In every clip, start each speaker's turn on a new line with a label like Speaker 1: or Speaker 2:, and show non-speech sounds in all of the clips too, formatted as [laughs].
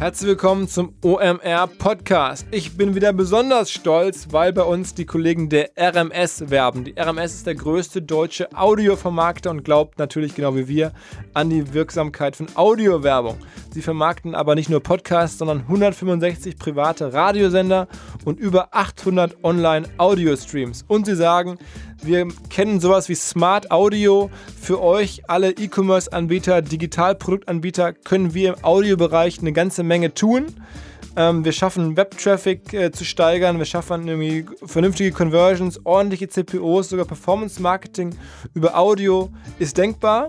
Speaker 1: Herzlich willkommen zum OMR Podcast. Ich bin wieder besonders stolz, weil bei uns die Kollegen der RMS werben. Die RMS ist der größte deutsche Audiovermarkter und glaubt natürlich genau wie wir an die Wirksamkeit von Audiowerbung. Sie vermarkten aber nicht nur Podcasts, sondern 165 private Radiosender und über 800 Online-Audio-Streams. Und sie sagen, wir kennen sowas wie Smart Audio. Für euch, alle E-Commerce-Anbieter, Digitalproduktanbieter, können wir im Audiobereich eine ganze Menge tun. Ähm, wir schaffen Web-Traffic äh, zu steigern, wir schaffen irgendwie vernünftige Conversions, ordentliche CPOs, sogar Performance-Marketing über Audio ist denkbar.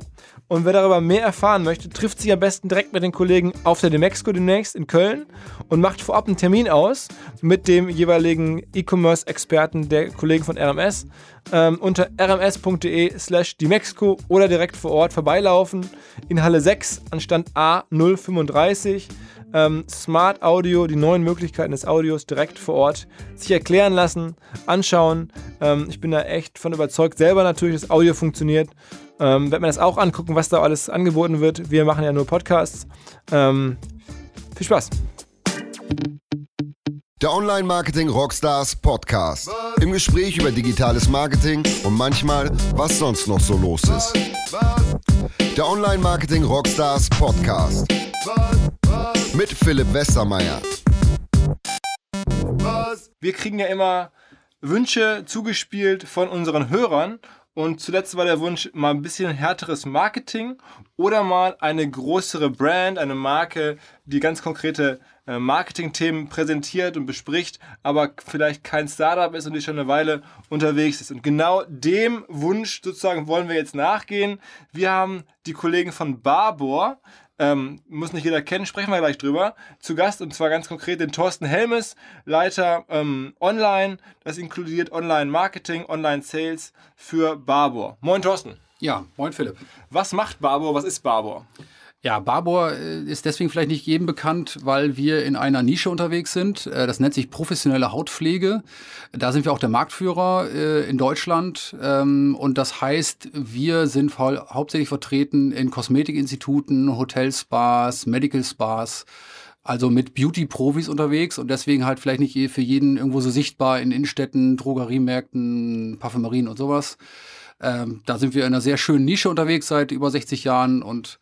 Speaker 1: Und wer darüber mehr erfahren möchte, trifft sich am besten direkt mit den Kollegen auf der Demexco demnächst in Köln und macht vorab einen Termin aus mit dem jeweiligen E-Commerce-Experten der Kollegen von RMS ähm, unter rms.de slash Demexco oder direkt vor Ort vorbeilaufen in Halle 6 an Stand A035. Ähm, Smart Audio, die neuen Möglichkeiten des Audios direkt vor Ort sich erklären lassen, anschauen. Ähm, ich bin da echt von überzeugt, selber natürlich, dass Audio funktioniert ähm, werde mir das auch angucken, was da alles angeboten wird. Wir machen ja nur Podcasts. Ähm, viel Spaß.
Speaker 2: Der Online-Marketing Rockstars Podcast. Im Gespräch über digitales Marketing und manchmal, was sonst noch so los ist. Der Online-Marketing Rockstars Podcast. Mit Philipp Westermeier.
Speaker 1: Wir kriegen ja immer Wünsche zugespielt von unseren Hörern und zuletzt war der Wunsch mal ein bisschen härteres Marketing oder mal eine größere Brand, eine Marke, die ganz konkrete äh, Marketing-Themen präsentiert und bespricht, aber vielleicht kein Startup ist und die schon eine Weile unterwegs ist. Und genau dem Wunsch sozusagen wollen wir jetzt nachgehen. Wir haben die Kollegen von Barbour ähm, muss nicht jeder kennen, sprechen wir gleich drüber. Zu Gast und zwar ganz konkret den Thorsten Helmes, Leiter ähm, Online. Das inkludiert Online-Marketing, Online-Sales für Barbour. Moin Thorsten.
Speaker 3: Ja, moin Philipp.
Speaker 1: Was macht Barbour? Was ist Barbour?
Speaker 3: Ja, Barbour äh, ist deswegen vielleicht nicht jedem bekannt, weil wir in einer Nische unterwegs sind. Äh, das nennt sich professionelle Hautpflege. Da sind wir auch der Marktführer äh, in Deutschland. Ähm, und das heißt, wir sind hauptsächlich vertreten in Kosmetikinstituten, Hotelspas, Medical Spas. Also mit Beauty-Profis unterwegs und deswegen halt vielleicht nicht für jeden irgendwo so sichtbar in Innenstädten, Drogeriemärkten, Parfümerien und sowas. Ähm, da sind wir in einer sehr schönen Nische unterwegs seit über 60 Jahren und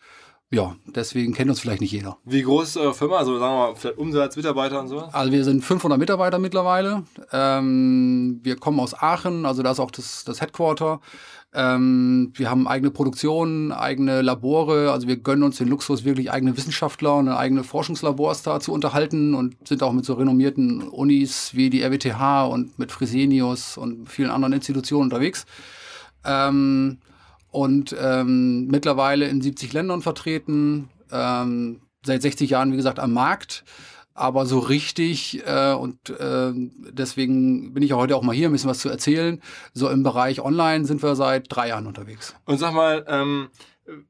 Speaker 3: ja, deswegen kennt uns vielleicht nicht jeder.
Speaker 1: Wie groß ist eure Firma? Also sagen wir mal, vielleicht Umsatz, Mitarbeiter und so?
Speaker 3: Also wir sind 500 Mitarbeiter mittlerweile. Ähm, wir kommen aus Aachen, also da ist auch das, das Headquarter. Ähm, wir haben eigene Produktion, eigene Labore. Also wir gönnen uns den Luxus, wirklich eigene Wissenschaftler und eigene Forschungslabors da zu unterhalten und sind auch mit so renommierten Unis wie die RWTH und mit Fresenius und vielen anderen Institutionen unterwegs. Ähm, und ähm, mittlerweile in 70 Ländern vertreten, ähm, seit 60 Jahren, wie gesagt, am Markt. Aber so richtig, äh, und äh, deswegen bin ich ja heute auch mal hier, ein bisschen was zu erzählen. So im Bereich Online sind wir seit drei Jahren unterwegs.
Speaker 1: Und sag mal, ähm,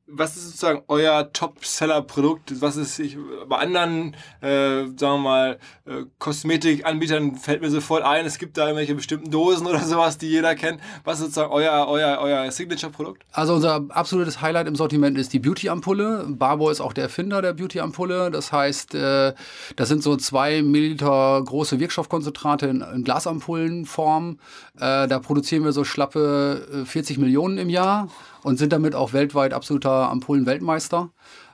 Speaker 1: was ist sozusagen euer Top-Seller-Produkt? Was ist ich, bei anderen, äh, sagen wir mal, äh, Kosmetikanbietern fällt mir sofort ein, es gibt da irgendwelche bestimmten Dosen oder sowas, die jeder kennt. Was ist sozusagen euer, euer, euer Signature-Produkt?
Speaker 3: Also unser absolutes Highlight im Sortiment ist die Beauty-Ampulle. Barbo ist auch der Erfinder der Beauty-Ampulle. Das heißt, äh, das sind so zwei Milliliter große Wirkstoffkonzentrate in, in Glasampullenform. Äh, da produzieren wir so schlappe 40 äh, Millionen im Jahr und sind damit auch weltweit absoluter Ampullen-Weltmeister.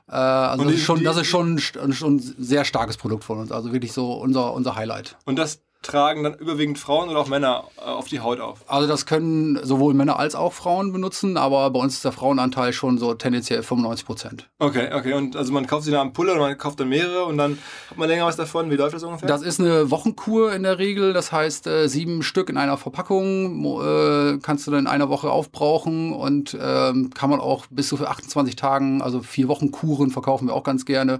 Speaker 3: Äh, also das, ist schon, das ist schon, schon ein sehr starkes Produkt von uns, also wirklich so unser, unser Highlight.
Speaker 1: Und das tragen dann überwiegend Frauen oder auch Männer äh, auf die Haut auf?
Speaker 3: Also das können sowohl Männer als auch Frauen benutzen, aber bei uns ist der Frauenanteil schon so tendenziell 95 Prozent.
Speaker 1: Okay, okay. Und also man kauft sich eine Ampulle oder man kauft dann mehrere und dann hat man länger was davon. Wie läuft das ungefähr?
Speaker 3: Das ist eine Wochenkur in der Regel. Das heißt, äh, sieben Stück in einer Verpackung äh, kannst du dann in einer Woche aufbrauchen und ähm, kann man auch bis zu 28 Tagen, also vier Wochen Kuren verkaufen wir auch ganz gerne.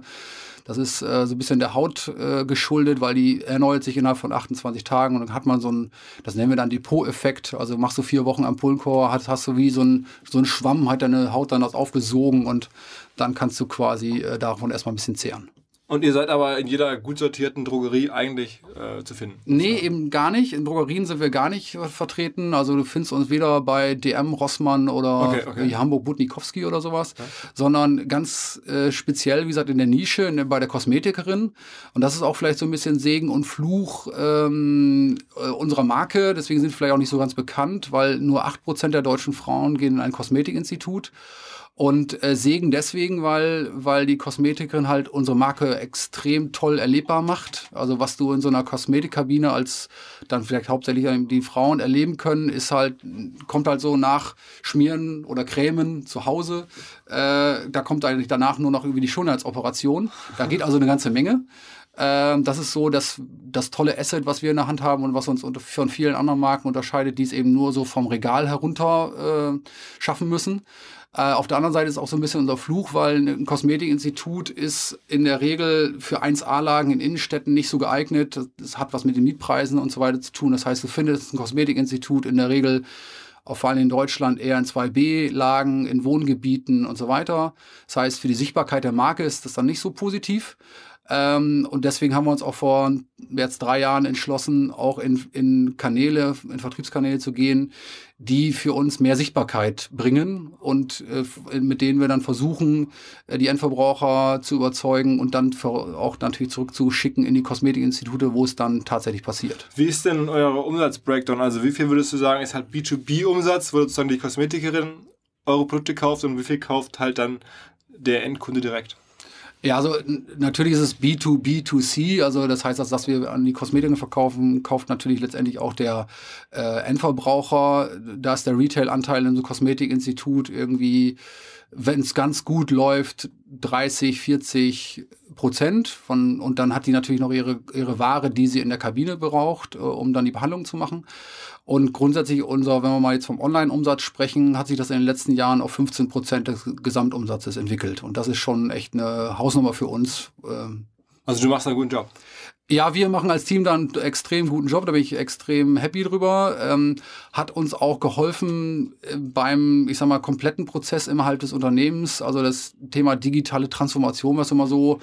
Speaker 3: Das ist äh, so ein bisschen der Haut äh, geschuldet, weil die erneuert sich innerhalb von 28 Tagen und dann hat man so ein, das nennen wir dann Depot-Effekt. Also machst du vier Wochen am Pullenchor, hast, hast du wie so ein, so ein Schwamm, hat deine Haut dann das aufgesogen und dann kannst du quasi äh, davon erstmal ein bisschen zehren.
Speaker 1: Und ihr seid aber in jeder gut sortierten Drogerie eigentlich äh, zu finden?
Speaker 3: Nee, eben gar nicht. In Drogerien sind wir gar nicht vertreten. Also du findest uns weder bei DM, Rossmann oder okay, okay. Hamburg Butnikowski oder sowas, ja. sondern ganz äh, speziell, wie gesagt, in der Nische, in bei der Kosmetikerin. Und das ist auch vielleicht so ein bisschen Segen und Fluch ähm, äh, unserer Marke. Deswegen sind wir vielleicht auch nicht so ganz bekannt, weil nur 8% der deutschen Frauen gehen in ein Kosmetikinstitut. Und äh, Segen deswegen, weil, weil die Kosmetikerin halt unsere Marke extrem toll erlebbar macht. Also was du in so einer Kosmetikkabine als dann vielleicht hauptsächlich die Frauen erleben können, ist halt, kommt halt so nach Schmieren oder Cremen zu Hause. Äh, da kommt eigentlich danach nur noch irgendwie die Schönheitsoperation. Da geht also eine ganze Menge. Ähm, das ist so das, das tolle Asset, was wir in der Hand haben und was uns von vielen anderen Marken unterscheidet, die es eben nur so vom Regal herunter äh, schaffen müssen. Äh, auf der anderen Seite ist auch so ein bisschen unser Fluch, weil ein Kosmetikinstitut ist in der Regel für 1A-Lagen in Innenstädten nicht so geeignet. Das hat was mit den Mietpreisen und so weiter zu tun. Das heißt, du findest ein Kosmetikinstitut in der Regel auch vor allem in Deutschland eher in 2B-Lagen, in Wohngebieten und so weiter. Das heißt, für die Sichtbarkeit der Marke ist das dann nicht so positiv. Ähm, und deswegen haben wir uns auch vor jetzt drei Jahren entschlossen, auch in, in Kanäle, in Vertriebskanäle zu gehen, die für uns mehr Sichtbarkeit bringen und äh, mit denen wir dann versuchen, äh, die Endverbraucher zu überzeugen und dann auch natürlich zurückzuschicken in die Kosmetikinstitute, wo es dann tatsächlich passiert.
Speaker 1: Wie ist denn euer Umsatzbreakdown? Also wie viel würdest du sagen, ist halt B2B-Umsatz, wo sozusagen die Kosmetikerin eure Produkte kauft und wie viel kauft halt dann der Endkunde direkt?
Speaker 3: Ja, also natürlich ist es B2B2C, also das heißt, dass, dass wir an die Kosmetiken verkaufen, kauft natürlich letztendlich auch der äh, Endverbraucher. Da ist der Retail-Anteil in so Kosmetikinstitut irgendwie, wenn es ganz gut läuft, 30, 40 Prozent von und dann hat die natürlich noch ihre, ihre Ware, die sie in der Kabine braucht, äh, um dann die Behandlung zu machen. Und grundsätzlich unser, wenn wir mal jetzt vom Online-Umsatz sprechen, hat sich das in den letzten Jahren auf 15 Prozent des Gesamtumsatzes entwickelt. Und das ist schon echt eine Hausnummer für uns.
Speaker 1: Ähm. Also du machst einen guten Job.
Speaker 3: Ja, wir machen als Team dann einen extrem guten Job, da bin ich extrem happy drüber. Ähm, hat uns auch geholfen äh, beim, ich sag mal, kompletten Prozess innerhalb des Unternehmens. Also das Thema digitale Transformation, was immer so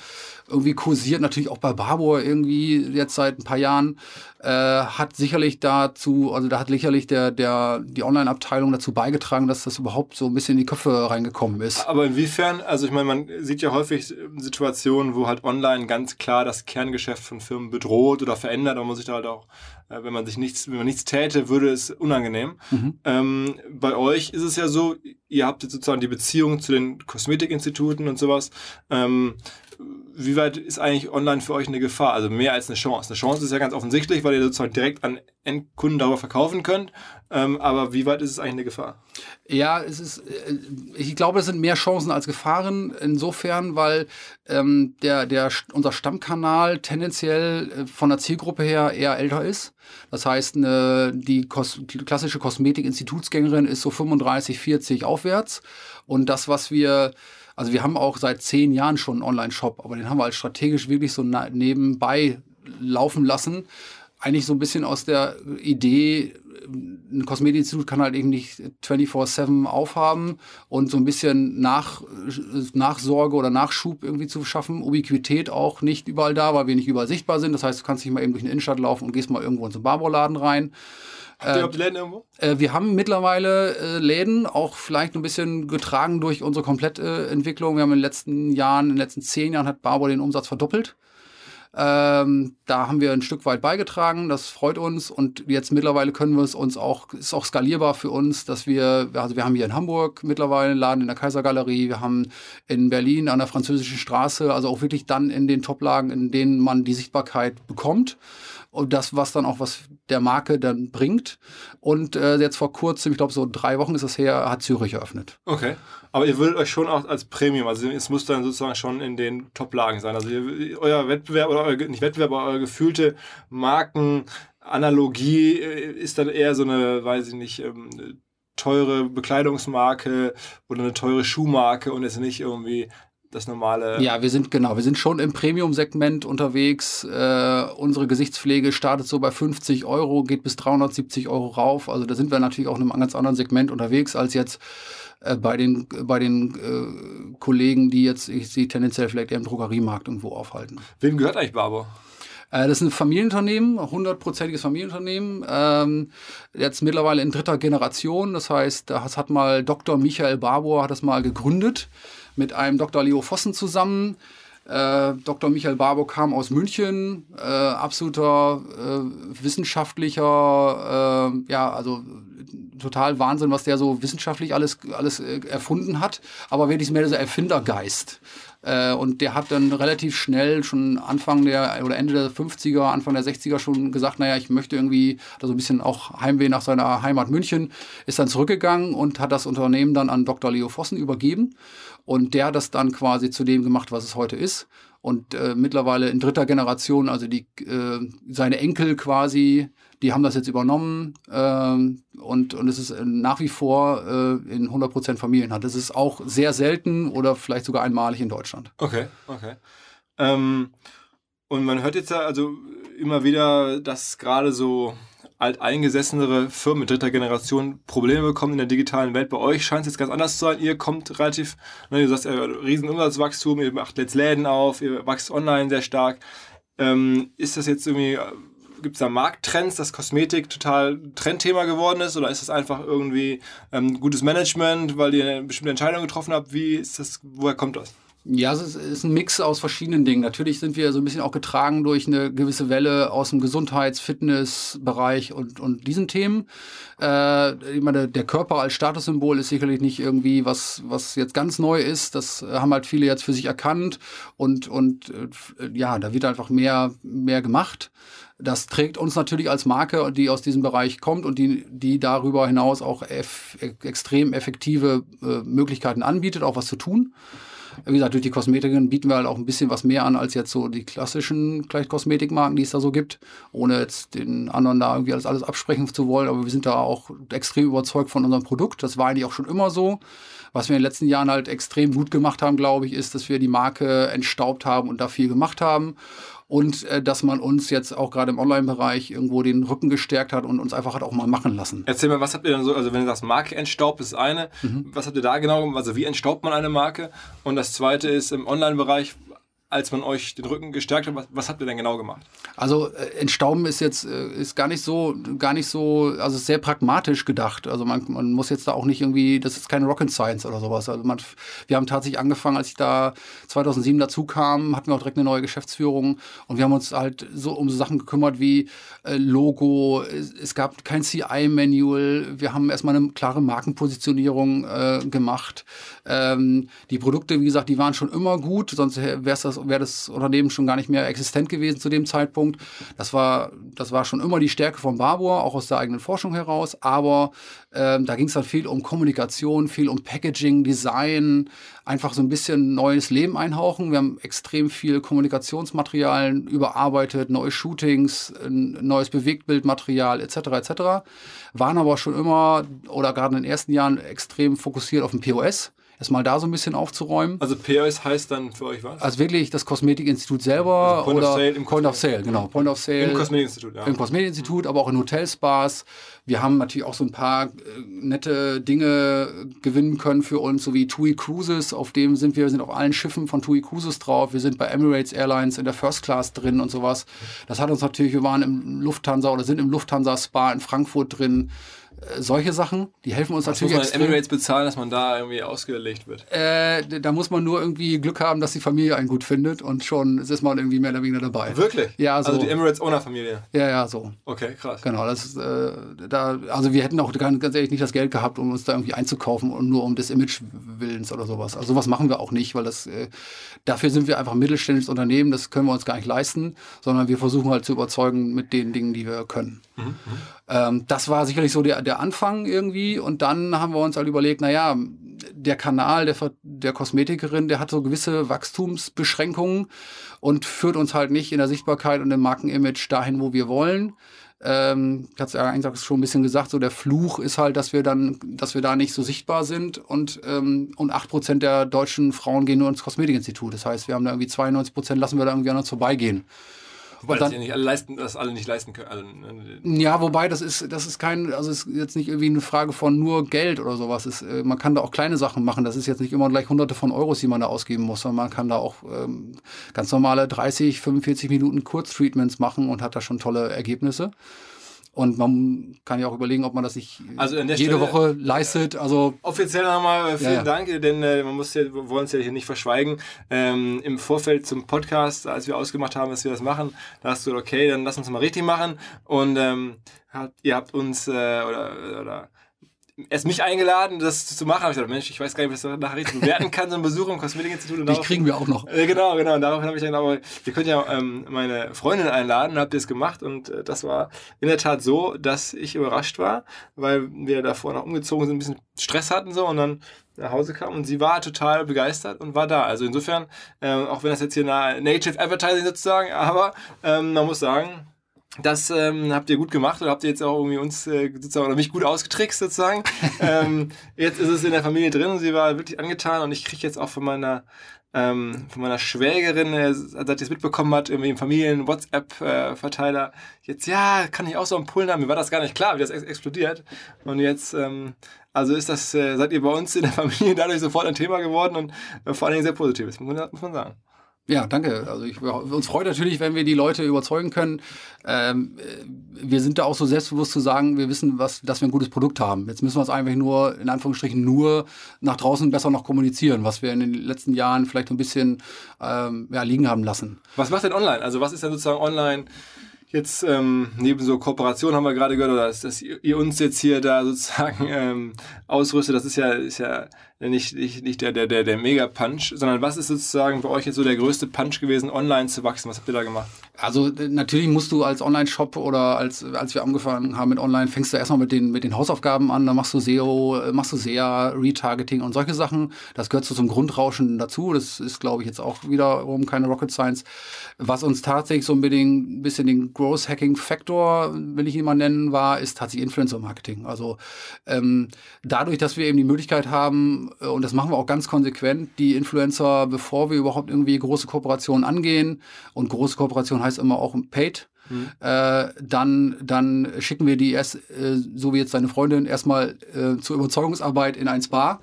Speaker 3: irgendwie kursiert, natürlich auch bei Barbour irgendwie jetzt seit ein paar Jahren, äh, hat sicherlich dazu, also da hat sicherlich der, der, die Online-Abteilung dazu beigetragen, dass das überhaupt so ein bisschen in die Köpfe reingekommen ist.
Speaker 1: Aber inwiefern, also ich meine, man sieht ja häufig Situationen, wo halt online ganz klar das Kerngeschäft von Firmen bedroht oder verändert, aber man sich da halt auch, äh, wenn man sich nichts, wenn man nichts täte, würde es unangenehm. Mhm. Ähm, bei euch ist es ja so, ihr habt jetzt sozusagen die Beziehung zu den Kosmetikinstituten und sowas. Ähm, wie weit ist eigentlich online für euch eine Gefahr? Also mehr als eine Chance. Eine Chance ist ja ganz offensichtlich, weil ihr sozusagen direkt an Endkunden darüber verkaufen könnt. Ähm, aber wie weit ist es eigentlich eine Gefahr?
Speaker 3: Ja, es ist, äh, ich glaube, es sind mehr Chancen als Gefahren insofern, weil ähm, der, der, unser Stammkanal tendenziell äh, von der Zielgruppe her eher älter ist. Das heißt, eine, die Kos klassische Kosmetik-Institutsgängerin ist so 35, 40 aufwärts. Und das, was wir also wir haben auch seit zehn Jahren schon einen Online-Shop, aber den haben wir halt strategisch wirklich so nebenbei laufen lassen. Eigentlich so ein bisschen aus der Idee, ein Kosmetikinstitut kann halt eben nicht 24-7 aufhaben und so ein bisschen Nach, Nachsorge oder Nachschub irgendwie zu schaffen. Ubiquität auch nicht überall da, weil wir nicht überall sichtbar sind. Das heißt, du kannst nicht mal eben durch eine Innenstadt laufen und gehst mal irgendwo in so einen Barbauladen rein.
Speaker 1: Habt ihr äh, die Läden irgendwo?
Speaker 3: Äh, wir haben mittlerweile äh, Läden, auch vielleicht ein bisschen getragen durch unsere Komplettentwicklung. wir haben in den letzten Jahren, in den letzten zehn Jahren hat Barbour den Umsatz verdoppelt. Ähm, da haben wir ein Stück weit beigetragen, das freut uns und jetzt mittlerweile können wir es uns auch, ist auch skalierbar für uns, dass wir, also wir haben hier in Hamburg mittlerweile einen Laden in der Kaisergalerie, wir haben in Berlin an der französischen Straße, also auch wirklich dann in den Toplagen, in denen man die Sichtbarkeit bekommt und das, was dann auch was der Marke dann bringt. Und äh, jetzt vor kurzem, ich glaube so drei Wochen ist das her, hat Zürich eröffnet.
Speaker 1: Okay. Aber ihr würdet euch schon auch als Premium, also es muss dann sozusagen schon in den Top-Lagen sein. Also ihr, euer Wettbewerb oder euer, nicht Wettbewerb, aber eure gefühlte Markenanalogie äh, ist dann eher so eine, weiß ich nicht, ähm, teure Bekleidungsmarke oder eine teure Schuhmarke und ist nicht irgendwie das normale.
Speaker 3: Ja, wir sind genau, wir sind schon im Premium-Segment unterwegs. Äh, unsere Gesichtspflege startet so bei 50 Euro, geht bis 370 Euro rauf. Also da sind wir natürlich auch in einem ganz anderen Segment unterwegs als jetzt äh, bei den, bei den äh, Kollegen, die jetzt, ich sehe tendenziell vielleicht eher im Drogeriemarkt irgendwo aufhalten.
Speaker 1: Wem gehört eigentlich Barbour?
Speaker 3: Äh, das ist ein Familienunternehmen, hundertprozentiges Familienunternehmen. Ähm, jetzt mittlerweile in dritter Generation. Das heißt, das hat mal Dr. Michael Barbour hat das mal gegründet mit einem Dr. Leo Vossen zusammen. Äh, Dr. Michael Barbour kam aus München, äh, absoluter äh, wissenschaftlicher, äh, ja, also total Wahnsinn, was der so wissenschaftlich alles, alles äh, erfunden hat, aber wirklich mehr dieser Erfindergeist. Und der hat dann relativ schnell schon Anfang der oder Ende der 50er, Anfang der 60er schon gesagt, naja, ich möchte irgendwie so ein bisschen auch Heimweh nach seiner Heimat München, ist dann zurückgegangen und hat das Unternehmen dann an Dr. Leo Vossen übergeben. Und der hat das dann quasi zu dem gemacht, was es heute ist. Und äh, mittlerweile in dritter Generation, also die, äh, seine Enkel quasi, die haben das jetzt übernommen ähm, und, und es ist nach wie vor äh, in 100% Familienhand. Das ist auch sehr selten oder vielleicht sogar einmalig in Deutschland.
Speaker 1: Okay, okay. Ähm, und man hört jetzt ja also immer wieder, dass gerade so alteingesessenere Firmen mit dritter Generation Probleme bekommen in der digitalen Welt. Bei euch scheint es jetzt ganz anders zu sein. Ihr kommt relativ, ne, sagst ja, riesen Umsatzwachstum, ihr macht jetzt Läden auf, ihr wächst online sehr stark. Ähm, ist das jetzt irgendwie, gibt es da Markttrends, dass Kosmetik total Trendthema geworden ist oder ist das einfach irgendwie ähm, gutes Management, weil ihr eine bestimmte Entscheidung getroffen habt? Wie ist das, woher kommt das?
Speaker 3: Ja, es ist ein Mix aus verschiedenen Dingen. Natürlich sind wir so ein bisschen auch getragen durch eine gewisse Welle aus dem Gesundheits-, Fitness-Bereich und, und diesen Themen. Äh, ich meine, der Körper als Statussymbol ist sicherlich nicht irgendwie was, was jetzt ganz neu ist. Das haben halt viele jetzt für sich erkannt und, und äh, ja, da wird einfach mehr, mehr gemacht. Das trägt uns natürlich als Marke, die aus diesem Bereich kommt und die, die darüber hinaus auch eff extrem effektive äh, Möglichkeiten anbietet, auch was zu tun. Wie gesagt, durch die Kosmetikerin bieten wir halt auch ein bisschen was mehr an als jetzt so die klassischen vielleicht Kosmetikmarken, die es da so gibt, ohne jetzt den anderen da irgendwie alles, alles absprechen zu wollen. Aber wir sind da auch extrem überzeugt von unserem Produkt. Das war eigentlich auch schon immer so. Was wir in den letzten Jahren halt extrem gut gemacht haben, glaube ich, ist, dass wir die Marke entstaubt haben und da viel gemacht haben und äh, dass man uns jetzt auch gerade im Online-Bereich irgendwo den Rücken gestärkt hat und uns einfach hat auch mal machen lassen.
Speaker 1: Erzähl mal, was habt ihr denn so, also wenn du sagst, Marke entstaubt ist eine, mhm. was habt ihr da genau? Also wie entstaubt man eine Marke? Und das zweite ist im Online-Bereich, als man euch den Rücken gestärkt hat. Was, was habt ihr denn genau gemacht?
Speaker 3: Also äh, Entstauben ist jetzt äh, ist gar nicht so, gar nicht so, also sehr pragmatisch gedacht. Also man, man muss jetzt da auch nicht irgendwie, das ist keine Rocket Science oder sowas. Also man, wir haben tatsächlich angefangen, als ich da 2007 dazu kam, hatten wir auch direkt eine neue Geschäftsführung und wir haben uns halt so um so Sachen gekümmert wie äh, Logo. Es, es, gab kein CI-Manual. Wir haben erstmal eine klare Markenpositionierung äh, gemacht. Ähm, die Produkte, wie gesagt, die waren schon immer gut, sonst wäre das wäre das Unternehmen schon gar nicht mehr existent gewesen zu dem Zeitpunkt. Das war, das war schon immer die Stärke von Barbour, auch aus der eigenen Forschung heraus. Aber ähm, da ging es dann viel um Kommunikation, viel um Packaging, Design, einfach so ein bisschen neues Leben einhauchen. Wir haben extrem viel Kommunikationsmaterial überarbeitet, neue Shootings, neues Bewegtbildmaterial etc. etc. Waren aber schon immer oder gerade in den ersten Jahren extrem fokussiert auf den POS erstmal da so ein bisschen aufzuräumen.
Speaker 1: Also POS heißt dann für euch was?
Speaker 3: Also wirklich das Kosmetikinstitut selber also Point oder of Sale im Point of Sale, genau. Point of Sale.
Speaker 1: Im Kosmetikinstitut,
Speaker 3: ja. Im Kosmetikinstitut, aber auch in Hotelspas. Wir haben natürlich auch so ein paar äh, nette Dinge gewinnen können für uns, so wie TUI Cruises, auf dem sind wir, sind auf allen Schiffen von TUI Cruises drauf. Wir sind bei Emirates Airlines in der First Class drin und sowas. Das hat uns natürlich, wir waren im Lufthansa oder sind im Lufthansa Spa in Frankfurt drin solche Sachen, die helfen uns
Speaker 1: Was
Speaker 3: natürlich.
Speaker 1: Muss man Emirates bezahlen, dass man da irgendwie ausgelegt wird?
Speaker 3: Äh, da muss man nur irgendwie Glück haben, dass die Familie einen gut findet und schon ist man irgendwie mehr oder weniger dabei.
Speaker 1: Wirklich?
Speaker 3: Ja, so.
Speaker 1: Also die Emirates Owner Familie.
Speaker 3: Ja, ja, so.
Speaker 1: Okay, krass.
Speaker 3: Genau, das ist, äh, da, also wir hätten auch ganz ehrlich nicht das Geld gehabt, um uns da irgendwie einzukaufen und nur um des Image Willens oder sowas. Also sowas machen wir auch nicht, weil das äh, dafür sind wir einfach ein mittelständisches Unternehmen, das können wir uns gar nicht leisten, sondern wir versuchen halt zu überzeugen mit den Dingen, die wir können. Ähm, das war sicherlich so der, der Anfang irgendwie. Und dann haben wir uns halt überlegt, naja, der Kanal der, der Kosmetikerin, der hat so gewisse Wachstumsbeschränkungen und führt uns halt nicht in der Sichtbarkeit und im Markenimage dahin, wo wir wollen. Ähm, ich hatte es ja eigentlich schon ein bisschen gesagt, so der Fluch ist halt, dass wir dann, dass wir da nicht so sichtbar sind und, ähm, und 8% der deutschen Frauen gehen nur ins Kosmetikinstitut. Das heißt, wir haben da irgendwie 92% lassen wir da irgendwie an uns vorbeigehen.
Speaker 1: Wobei dann, nicht alle leisten, das alle nicht leisten können. Also,
Speaker 3: ne, ja, wobei das ist, das ist kein, also ist jetzt nicht irgendwie eine Frage von nur Geld oder sowas. Ist, äh, man kann da auch kleine Sachen machen. Das ist jetzt nicht immer gleich hunderte von Euros, die man da ausgeben muss, sondern man kann da auch ähm, ganz normale 30, 45 Minuten Kurztreatments machen und hat da schon tolle Ergebnisse. Und man kann ja auch überlegen, ob man das nicht
Speaker 1: also
Speaker 3: jede
Speaker 1: Stelle,
Speaker 3: Woche leistet. Also
Speaker 1: offiziell nochmal äh, vielen ja. Dank, denn äh, man muss ja, wir wollen es ja hier nicht verschweigen. Ähm, Im Vorfeld zum Podcast, als wir ausgemacht haben, dass wir das machen, da hast du okay, dann lass uns mal richtig machen. Und ähm, habt, ihr habt uns äh, oder, oder erst mich eingeladen, das zu machen. Hab ich gesagt, Mensch, ich weiß gar nicht, wie ich das nachher richtig bewerten kann, so ein Besuch im Kosmetikinstitut.
Speaker 3: Dich kriegen wir auch noch.
Speaker 1: Äh, genau, genau. Und daraufhin habe ich dann aber, ihr könnt ja ähm, meine Freundin einladen, habt ihr es gemacht und äh, das war in der Tat so, dass ich überrascht war, weil wir davor noch umgezogen sind, ein bisschen Stress hatten so und dann nach Hause kamen und sie war total begeistert und war da. Also insofern, ähm, auch wenn das jetzt hier Native Advertising sozusagen, aber ähm, man muss sagen, das ähm, habt ihr gut gemacht oder habt ihr jetzt auch irgendwie uns äh, sozusagen oder mich gut ausgetrickst sozusagen. [laughs] ähm, jetzt ist es in der Familie drin und sie war wirklich angetan und ich kriege jetzt auch von meiner ähm, von meiner Schwägerin, äh, seit sie es mitbekommen hat, irgendwie im Familien-WhatsApp-Verteiler, jetzt, ja, kann ich auch so einen Pullen haben. Mir war das gar nicht klar, wie das ex explodiert. Und jetzt, ähm, also ist das, äh, seid ihr bei uns in der Familie dadurch sofort ein Thema geworden und äh, vor allen Dingen sehr positiv, muss man, muss man sagen.
Speaker 3: Ja, danke. Also ich, uns freut natürlich, wenn wir die Leute überzeugen können. Ähm, wir sind da auch so selbstbewusst zu sagen, wir wissen, was, dass wir ein gutes Produkt haben. Jetzt müssen wir es einfach nur, in Anführungsstrichen, nur nach draußen besser noch kommunizieren, was wir in den letzten Jahren vielleicht ein bisschen ähm, ja, liegen haben lassen.
Speaker 1: Was macht denn online? Also was ist denn sozusagen online? jetzt ähm, neben so Kooperation haben wir gerade gehört, oder dass, dass ihr uns jetzt hier da sozusagen ähm, ausrüstet, das ist ja, ist ja nicht, nicht, nicht der, der, der, der Mega-Punch, sondern was ist sozusagen bei euch jetzt so der größte Punch gewesen, online zu wachsen? Was habt ihr da gemacht?
Speaker 3: Also natürlich musst du als Online-Shop oder als, als wir angefangen haben mit Online, fängst du erstmal mit den, mit den Hausaufgaben an, dann machst du SEO, machst du SEA, Retargeting und solche Sachen. Das gehört so zum Grundrauschen dazu. Das ist, glaube ich, jetzt auch wiederum keine Rocket Science. Was uns tatsächlich so ein bisschen, bisschen den Growth Hacking Factor, will ich ihn mal nennen, war, ist tatsächlich Influencer Marketing. Also ähm, dadurch, dass wir eben die Möglichkeit haben, äh, und das machen wir auch ganz konsequent, die Influencer, bevor wir überhaupt irgendwie große Kooperationen angehen, und große Kooperation heißt immer auch Paid, Mhm. Äh, dann, dann schicken wir die erst, äh, so wie jetzt deine Freundin, erstmal äh, zur Überzeugungsarbeit in ein Spa.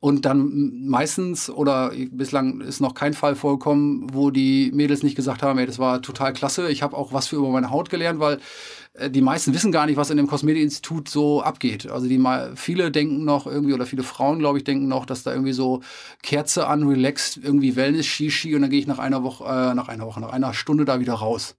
Speaker 3: Und dann meistens oder bislang ist noch kein Fall vorgekommen, wo die Mädels nicht gesagt haben, ey, das war total klasse. Ich habe auch was für über meine Haut gelernt, weil äh, die meisten wissen gar nicht, was in dem Kosmetikinstitut so abgeht. Also die mal, viele denken noch irgendwie, oder viele Frauen, glaube ich, denken noch, dass da irgendwie so Kerze an, relaxed, irgendwie Wellness, Shishi und dann gehe ich nach einer Woche, äh, nach einer Woche, nach einer Stunde da wieder raus.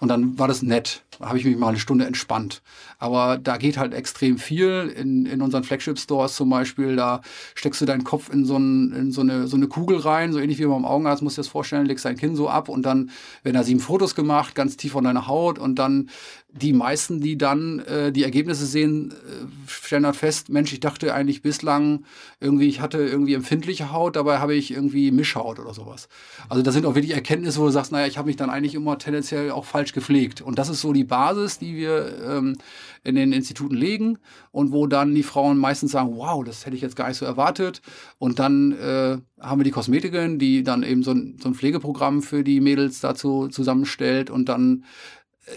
Speaker 3: Und dann war das nett. Da habe ich mich mal eine Stunde entspannt. Aber da geht halt extrem viel. In, in unseren Flagship-Stores zum Beispiel, da steckst du deinen Kopf in, so, ein, in so, eine, so eine Kugel rein, so ähnlich wie beim Augenarzt, musst du dir das vorstellen, legst dein Kinn so ab und dann werden da sieben Fotos gemacht, ganz tief von deiner Haut und dann die meisten, die dann äh, die Ergebnisse sehen, äh, stellen dann fest, Mensch, ich dachte eigentlich bislang irgendwie, ich hatte irgendwie empfindliche Haut, dabei habe ich irgendwie Mischhaut oder sowas. Also das sind auch wirklich Erkenntnisse, wo du sagst, naja, ich habe mich dann eigentlich immer tendenziell auch falsch gepflegt. Und das ist so die Basis, die wir ähm, in den Instituten legen und wo dann die Frauen meistens sagen, wow, das hätte ich jetzt gar nicht so erwartet. Und dann äh, haben wir die Kosmetikerin, die dann eben so ein, so ein Pflegeprogramm für die Mädels dazu zusammenstellt und dann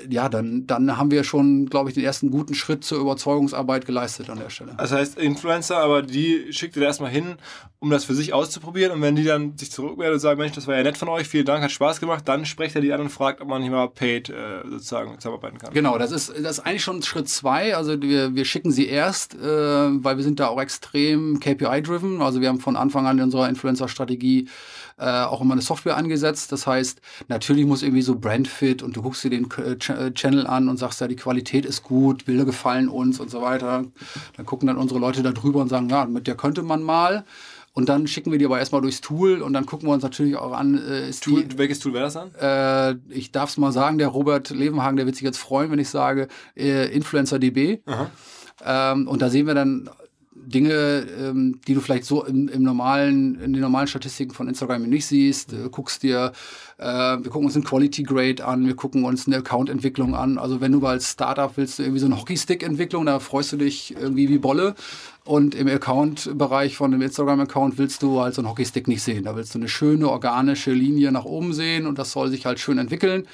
Speaker 3: ja, dann, dann haben wir schon, glaube ich, den ersten guten Schritt zur Überzeugungsarbeit geleistet an der Stelle.
Speaker 1: Das heißt, Influencer, aber die schickt ihr erstmal hin, um das für sich auszuprobieren. Und wenn die dann sich zurückmelden und sagen, Mensch, das war ja nett von euch, vielen Dank, hat Spaß gemacht, dann spricht er die an und fragt, ob man nicht mal paid äh, sozusagen zusammenarbeiten kann.
Speaker 3: Genau, das ist, das ist eigentlich schon Schritt zwei. Also wir, wir schicken sie erst, äh, weil wir sind da auch extrem KPI-driven. Also wir haben von Anfang an in unserer Influencer-Strategie äh, auch immer eine Software angesetzt. Das heißt, natürlich muss irgendwie so Brandfit und du guckst dir den äh, Ch äh, Channel an und sagst ja, die Qualität ist gut, Bilder gefallen uns und so weiter. Dann gucken dann unsere Leute da drüber und sagen, ja, mit der könnte man mal. Und dann schicken wir die aber erstmal durchs Tool und dann gucken wir uns natürlich auch an. Äh, ist
Speaker 1: Tool, die, welches Tool wäre das dann?
Speaker 3: Äh, ich darf es mal sagen, der Robert Levenhagen, der wird sich jetzt freuen, wenn ich sage äh, InfluencerDB. Ähm, und da sehen wir dann Dinge, ähm, die du vielleicht so im, im normalen, in den normalen Statistiken von Instagram nicht siehst. Äh, guckst dir, äh, wir gucken uns ein Quality Grade an, wir gucken uns eine Account-Entwicklung an. Also wenn du als Startup willst, irgendwie so eine Hockeystick-Entwicklung, da freust du dich irgendwie wie Bolle. Und im Account-Bereich von dem Instagram-Account willst du halt so einen Hockeystick nicht sehen. Da willst du eine schöne organische Linie nach oben sehen und das soll sich halt schön entwickeln.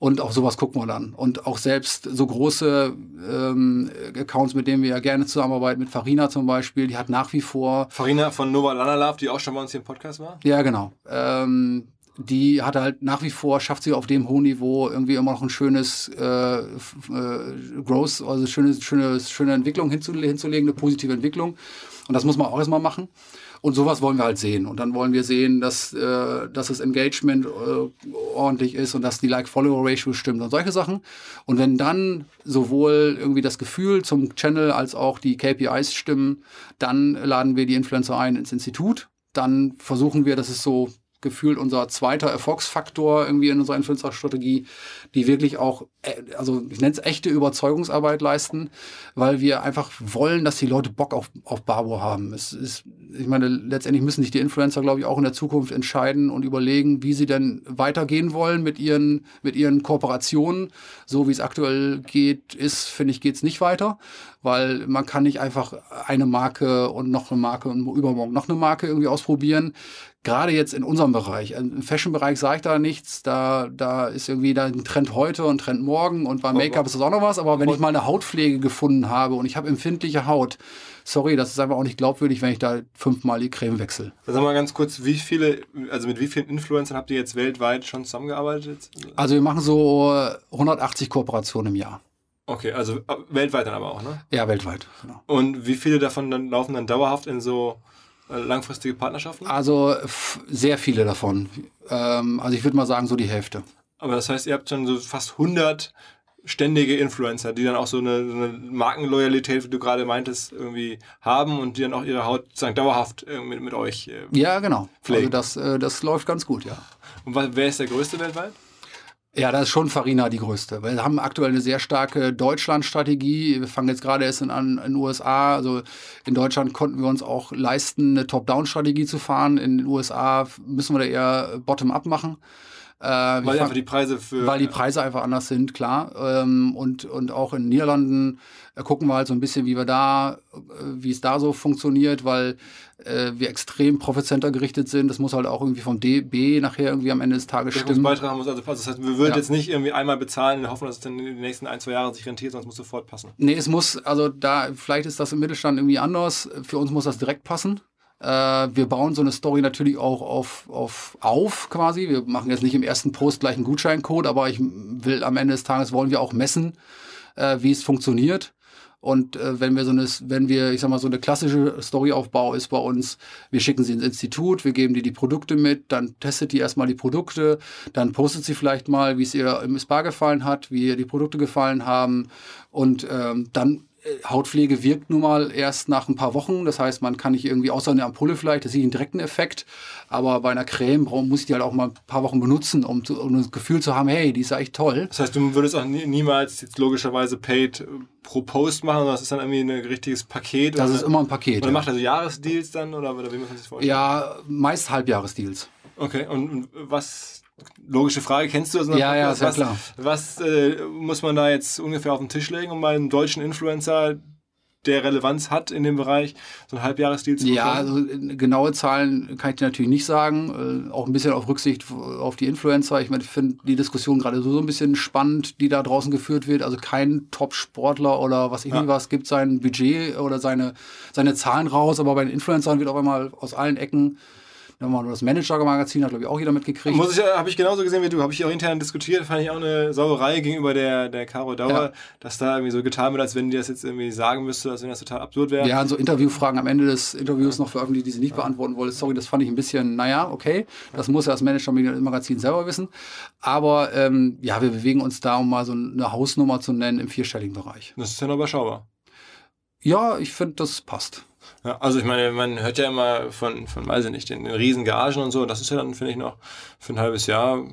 Speaker 3: Und auch sowas gucken wir dann. Und auch selbst so große ähm, Accounts, mit denen wir ja gerne zusammenarbeiten, mit Farina zum Beispiel, die hat nach wie vor.
Speaker 1: Farina von Nova Lanalav, die auch schon bei uns hier im Podcast war?
Speaker 3: Ja, genau. Ähm, die hat halt nach wie vor, schafft sie auf dem hohen Niveau irgendwie immer noch ein schönes äh, äh, Growth, also schöne, schöne, schöne Entwicklung hinzulegen, eine positive Entwicklung. Und das muss man auch erstmal machen. Und sowas wollen wir halt sehen. Und dann wollen wir sehen, dass, äh, dass das Engagement äh, ordentlich ist und dass die Like-Follower-Ratio stimmt und solche Sachen. Und wenn dann sowohl irgendwie das Gefühl zum Channel als auch die KPIs stimmen, dann laden wir die Influencer ein ins Institut. Dann versuchen wir, dass es so gefühlt unser zweiter Erfolgsfaktor irgendwie in unserer Influencer-Strategie, die wirklich auch, äh, also ich nenne es echte Überzeugungsarbeit leisten, weil wir einfach wollen, dass die Leute Bock auf, auf Barbo haben. Es ist, ich meine, letztendlich müssen sich die Influencer, glaube ich, auch in der Zukunft entscheiden und überlegen, wie sie denn weitergehen wollen mit ihren, mit ihren Kooperationen. So wie es aktuell geht, ist, finde ich, geht es nicht weiter, weil man kann nicht einfach eine Marke und noch eine Marke und übermorgen noch eine Marke irgendwie ausprobieren gerade jetzt in unserem Bereich, im Fashion-Bereich sage ich da nichts, da, da ist irgendwie da ein Trend heute und Trend morgen und bei Make-up ist das auch noch was, aber wenn ich mal eine Hautpflege gefunden habe und ich habe empfindliche Haut, sorry, das ist einfach auch nicht glaubwürdig, wenn ich da fünfmal die Creme wechsle.
Speaker 1: Sag mal ganz kurz, wie viele, also mit wie vielen Influencern habt ihr jetzt weltweit schon zusammengearbeitet?
Speaker 3: Also wir machen so 180 Kooperationen im Jahr.
Speaker 1: Okay, also äh, weltweit dann aber auch, ne?
Speaker 3: Ja, weltweit. Genau.
Speaker 1: Und wie viele davon dann laufen dann dauerhaft in so langfristige Partnerschaften?
Speaker 3: Also sehr viele davon. Ähm, also ich würde mal sagen, so die Hälfte.
Speaker 1: Aber das heißt, ihr habt schon so fast 100 ständige Influencer, die dann auch so eine, so eine Markenloyalität, wie du gerade meintest, irgendwie haben und die dann auch ihre Haut sozusagen dauerhaft mit, mit euch
Speaker 3: äh, Ja, genau. Pflegen. Also das, äh, das läuft ganz gut, ja.
Speaker 1: Und wer ist der größte weltweit?
Speaker 3: Ja, da ist schon Farina die größte. Wir haben aktuell eine sehr starke Deutschland-Strategie. Wir fangen jetzt gerade erst an in den USA. Also in Deutschland konnten wir uns auch leisten, eine Top-Down-Strategie zu fahren. In den USA müssen wir da eher Bottom-up machen.
Speaker 1: Äh, weil einfach die Preise für.
Speaker 3: Weil die Preise einfach anders sind, klar. Ähm, und, und auch in den Niederlanden äh, gucken wir halt so ein bisschen, wie wir da, äh, wie es da so funktioniert, weil äh, wir extrem Profitcenter gerichtet sind. Das muss halt auch irgendwie vom DB nachher irgendwie am Ende des Tages stimmen.
Speaker 1: Beitrag muss also passen. Das heißt, wir würden ja. jetzt nicht irgendwie einmal bezahlen und hoffen, dass es dann in den nächsten ein, zwei Jahren sich rentiert, sonst muss sofort passen.
Speaker 3: Nee, es muss, also da, vielleicht ist das im Mittelstand irgendwie anders. Für uns muss das direkt passen. Äh, wir bauen so eine Story natürlich auch auf, auf, auf quasi. Wir machen jetzt nicht im ersten Post gleich einen Gutscheincode, aber ich will am Ende des Tages wollen wir auch messen, äh, wie es funktioniert. Und äh, wenn wir so eine, wenn wir, ich sag mal, so eine klassische Storyaufbau ist bei uns, wir schicken sie ins Institut, wir geben dir die Produkte mit, dann testet die erstmal die Produkte, dann postet sie vielleicht mal, wie es ihr im Spa gefallen hat, wie ihr die Produkte gefallen haben. Und ähm, dann Hautpflege wirkt nun mal erst nach ein paar Wochen. Das heißt, man kann nicht irgendwie außer eine Ampulle vielleicht, das sieht einen direkten Effekt. Aber bei einer Creme muss ich die halt auch mal ein paar Wochen benutzen, um, zu, um das Gefühl zu haben, hey, die ist echt toll.
Speaker 1: Das heißt, du würdest auch nie, niemals jetzt logischerweise paid pro Post machen, sondern das ist dann irgendwie ein richtiges Paket.
Speaker 3: Das ist immer ein Paket.
Speaker 1: Oder ja. macht also Jahresdeals dann oder wie muss man sich vorstellen?
Speaker 3: Ja, meist Halbjahresdeals.
Speaker 1: Okay, und, und was Logische Frage, kennst du das?
Speaker 3: Ja, ja,
Speaker 1: sehr
Speaker 3: klar.
Speaker 1: Was äh, muss man da jetzt ungefähr auf den Tisch legen, um einen deutschen Influencer, der Relevanz hat in dem Bereich, so ein Halbjahresdeal zu
Speaker 3: bekommen? Ja, also äh, genaue Zahlen kann ich dir natürlich nicht sagen. Äh, auch ein bisschen auf Rücksicht auf die Influencer. Ich meine, ich finde die Diskussion gerade so, so ein bisschen spannend, die da draußen geführt wird. Also kein Top-Sportler oder was ich ja. nie was gibt sein Budget oder seine, seine Zahlen raus, aber bei den Influencern wird auf einmal aus allen Ecken Nochmal das Manager-Magazin hat, glaube ich, auch jeder mitgekriegt.
Speaker 1: Muss ich, habe ich genauso gesehen wie du, habe ich auch intern diskutiert, fand ich auch eine Sauerei gegenüber der, der Caro Dauer, ja. dass da irgendwie so getan wird, als wenn die das jetzt irgendwie sagen müsste, als wenn das total absurd wäre.
Speaker 3: Ja, so Interviewfragen am Ende des Interviews noch veröffentlicht, die sie nicht ja. beantworten wollte. Sorry, das fand ich ein bisschen, naja, okay, das muss ja das Manager-Magazin selber wissen. Aber ähm, ja, wir bewegen uns da, um mal so eine Hausnummer zu nennen, im vierstelligen Bereich.
Speaker 1: Das ist ja noch überschaubar.
Speaker 3: Ja, ich finde, das passt.
Speaker 1: Ja, also ich meine, man hört ja immer von, von weiß ich nicht, den, den Riesengagen und so. Das ist ja dann, finde ich, noch für ein halbes Jahr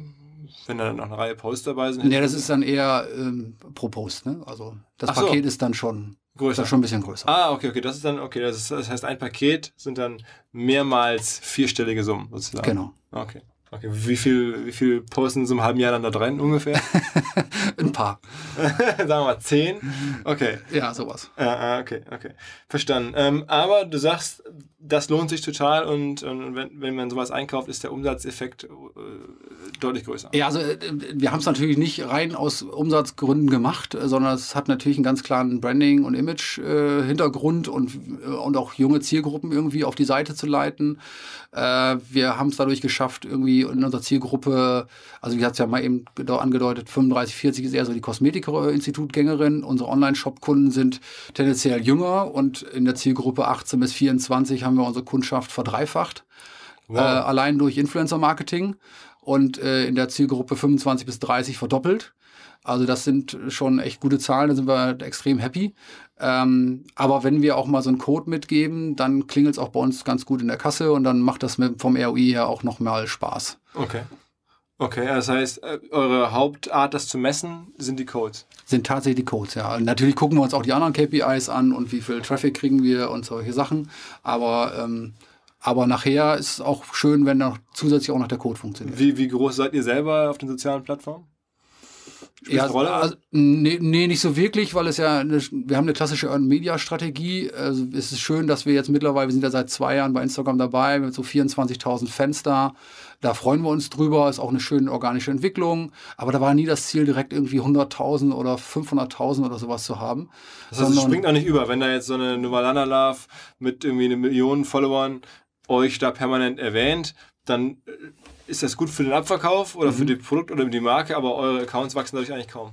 Speaker 1: wenn da dann noch eine Reihe Posts dabei sind?
Speaker 3: Nee, das ist dann eher ähm, pro Post, ne? Also das
Speaker 1: Ach so.
Speaker 3: Paket ist dann schon,
Speaker 1: größer.
Speaker 3: schon ein bisschen größer.
Speaker 1: Ah, okay, okay. Das ist dann, okay, das, ist, das heißt, ein Paket sind dann mehrmals vierstellige Summen sozusagen.
Speaker 3: Genau.
Speaker 1: Okay. Okay, wie viel, wie viel posten so im halben Jahr dann da drin ungefähr? [laughs]
Speaker 3: ein paar. [laughs]
Speaker 1: Sagen wir mal zehn. Okay.
Speaker 3: Ja, sowas.
Speaker 1: Ja, ah, okay, okay. Verstanden. Ähm, aber du sagst, das lohnt sich total und, und wenn, wenn man sowas einkauft, ist der Umsatzeffekt äh, deutlich größer.
Speaker 3: Ja, also äh, wir haben es natürlich nicht rein aus Umsatzgründen gemacht, äh, sondern es hat natürlich einen ganz klaren Branding- und Image-Hintergrund und, äh, und auch junge Zielgruppen irgendwie auf die Seite zu leiten. Äh, wir haben es dadurch geschafft, irgendwie in unserer Zielgruppe, also ich hatte es ja mal eben gede- angedeutet, 35, 40 ist eher so die Kosmetik-Institutgängerin. Unsere Online-Shop-Kunden sind tendenziell jünger und in der Zielgruppe 18 bis 24 haben wir unsere Kundschaft verdreifacht.
Speaker 1: Wow.
Speaker 3: Äh, allein durch Influencer-Marketing und äh, in der Zielgruppe 25 bis 30 verdoppelt. Also das sind schon echt gute Zahlen, da sind wir extrem happy. Ähm, aber wenn wir auch mal so einen Code mitgeben, dann klingelt es auch bei uns ganz gut in der Kasse und dann macht das mit, vom ROI her auch noch mal Spaß.
Speaker 1: Okay. Okay, das heißt, äh, eure Hauptart, das zu messen, sind die Codes.
Speaker 3: Sind tatsächlich die Codes, ja. Und natürlich gucken wir uns auch die anderen KPIs an und wie viel Traffic kriegen wir und solche Sachen. Aber, ähm, aber nachher ist es auch schön, wenn noch zusätzlich auch noch der Code funktioniert.
Speaker 1: Wie, wie groß seid ihr selber auf den sozialen Plattformen? Spielt das eine Rolle?
Speaker 3: Also, nee, nee, nicht so wirklich, weil es ja, eine, wir haben eine klassische Earned-Media-Strategie. Also es ist schön, dass wir jetzt mittlerweile, wir sind ja seit zwei Jahren bei Instagram dabei, mit so 24.000 Fans da. Da freuen wir uns drüber, ist auch eine schöne organische Entwicklung. Aber da war nie das Ziel, direkt irgendwie 100.000 oder 500.000 oder sowas zu haben.
Speaker 1: Das heißt, es springt auch nicht über, wenn da jetzt so eine Nuvalana Love mit irgendwie eine Million Followern euch da permanent erwähnt, dann äh, ist das gut für den Abverkauf oder
Speaker 3: Mhm.
Speaker 1: für die Produkt oder die Marke, aber eure Accounts wachsen dadurch eigentlich kaum.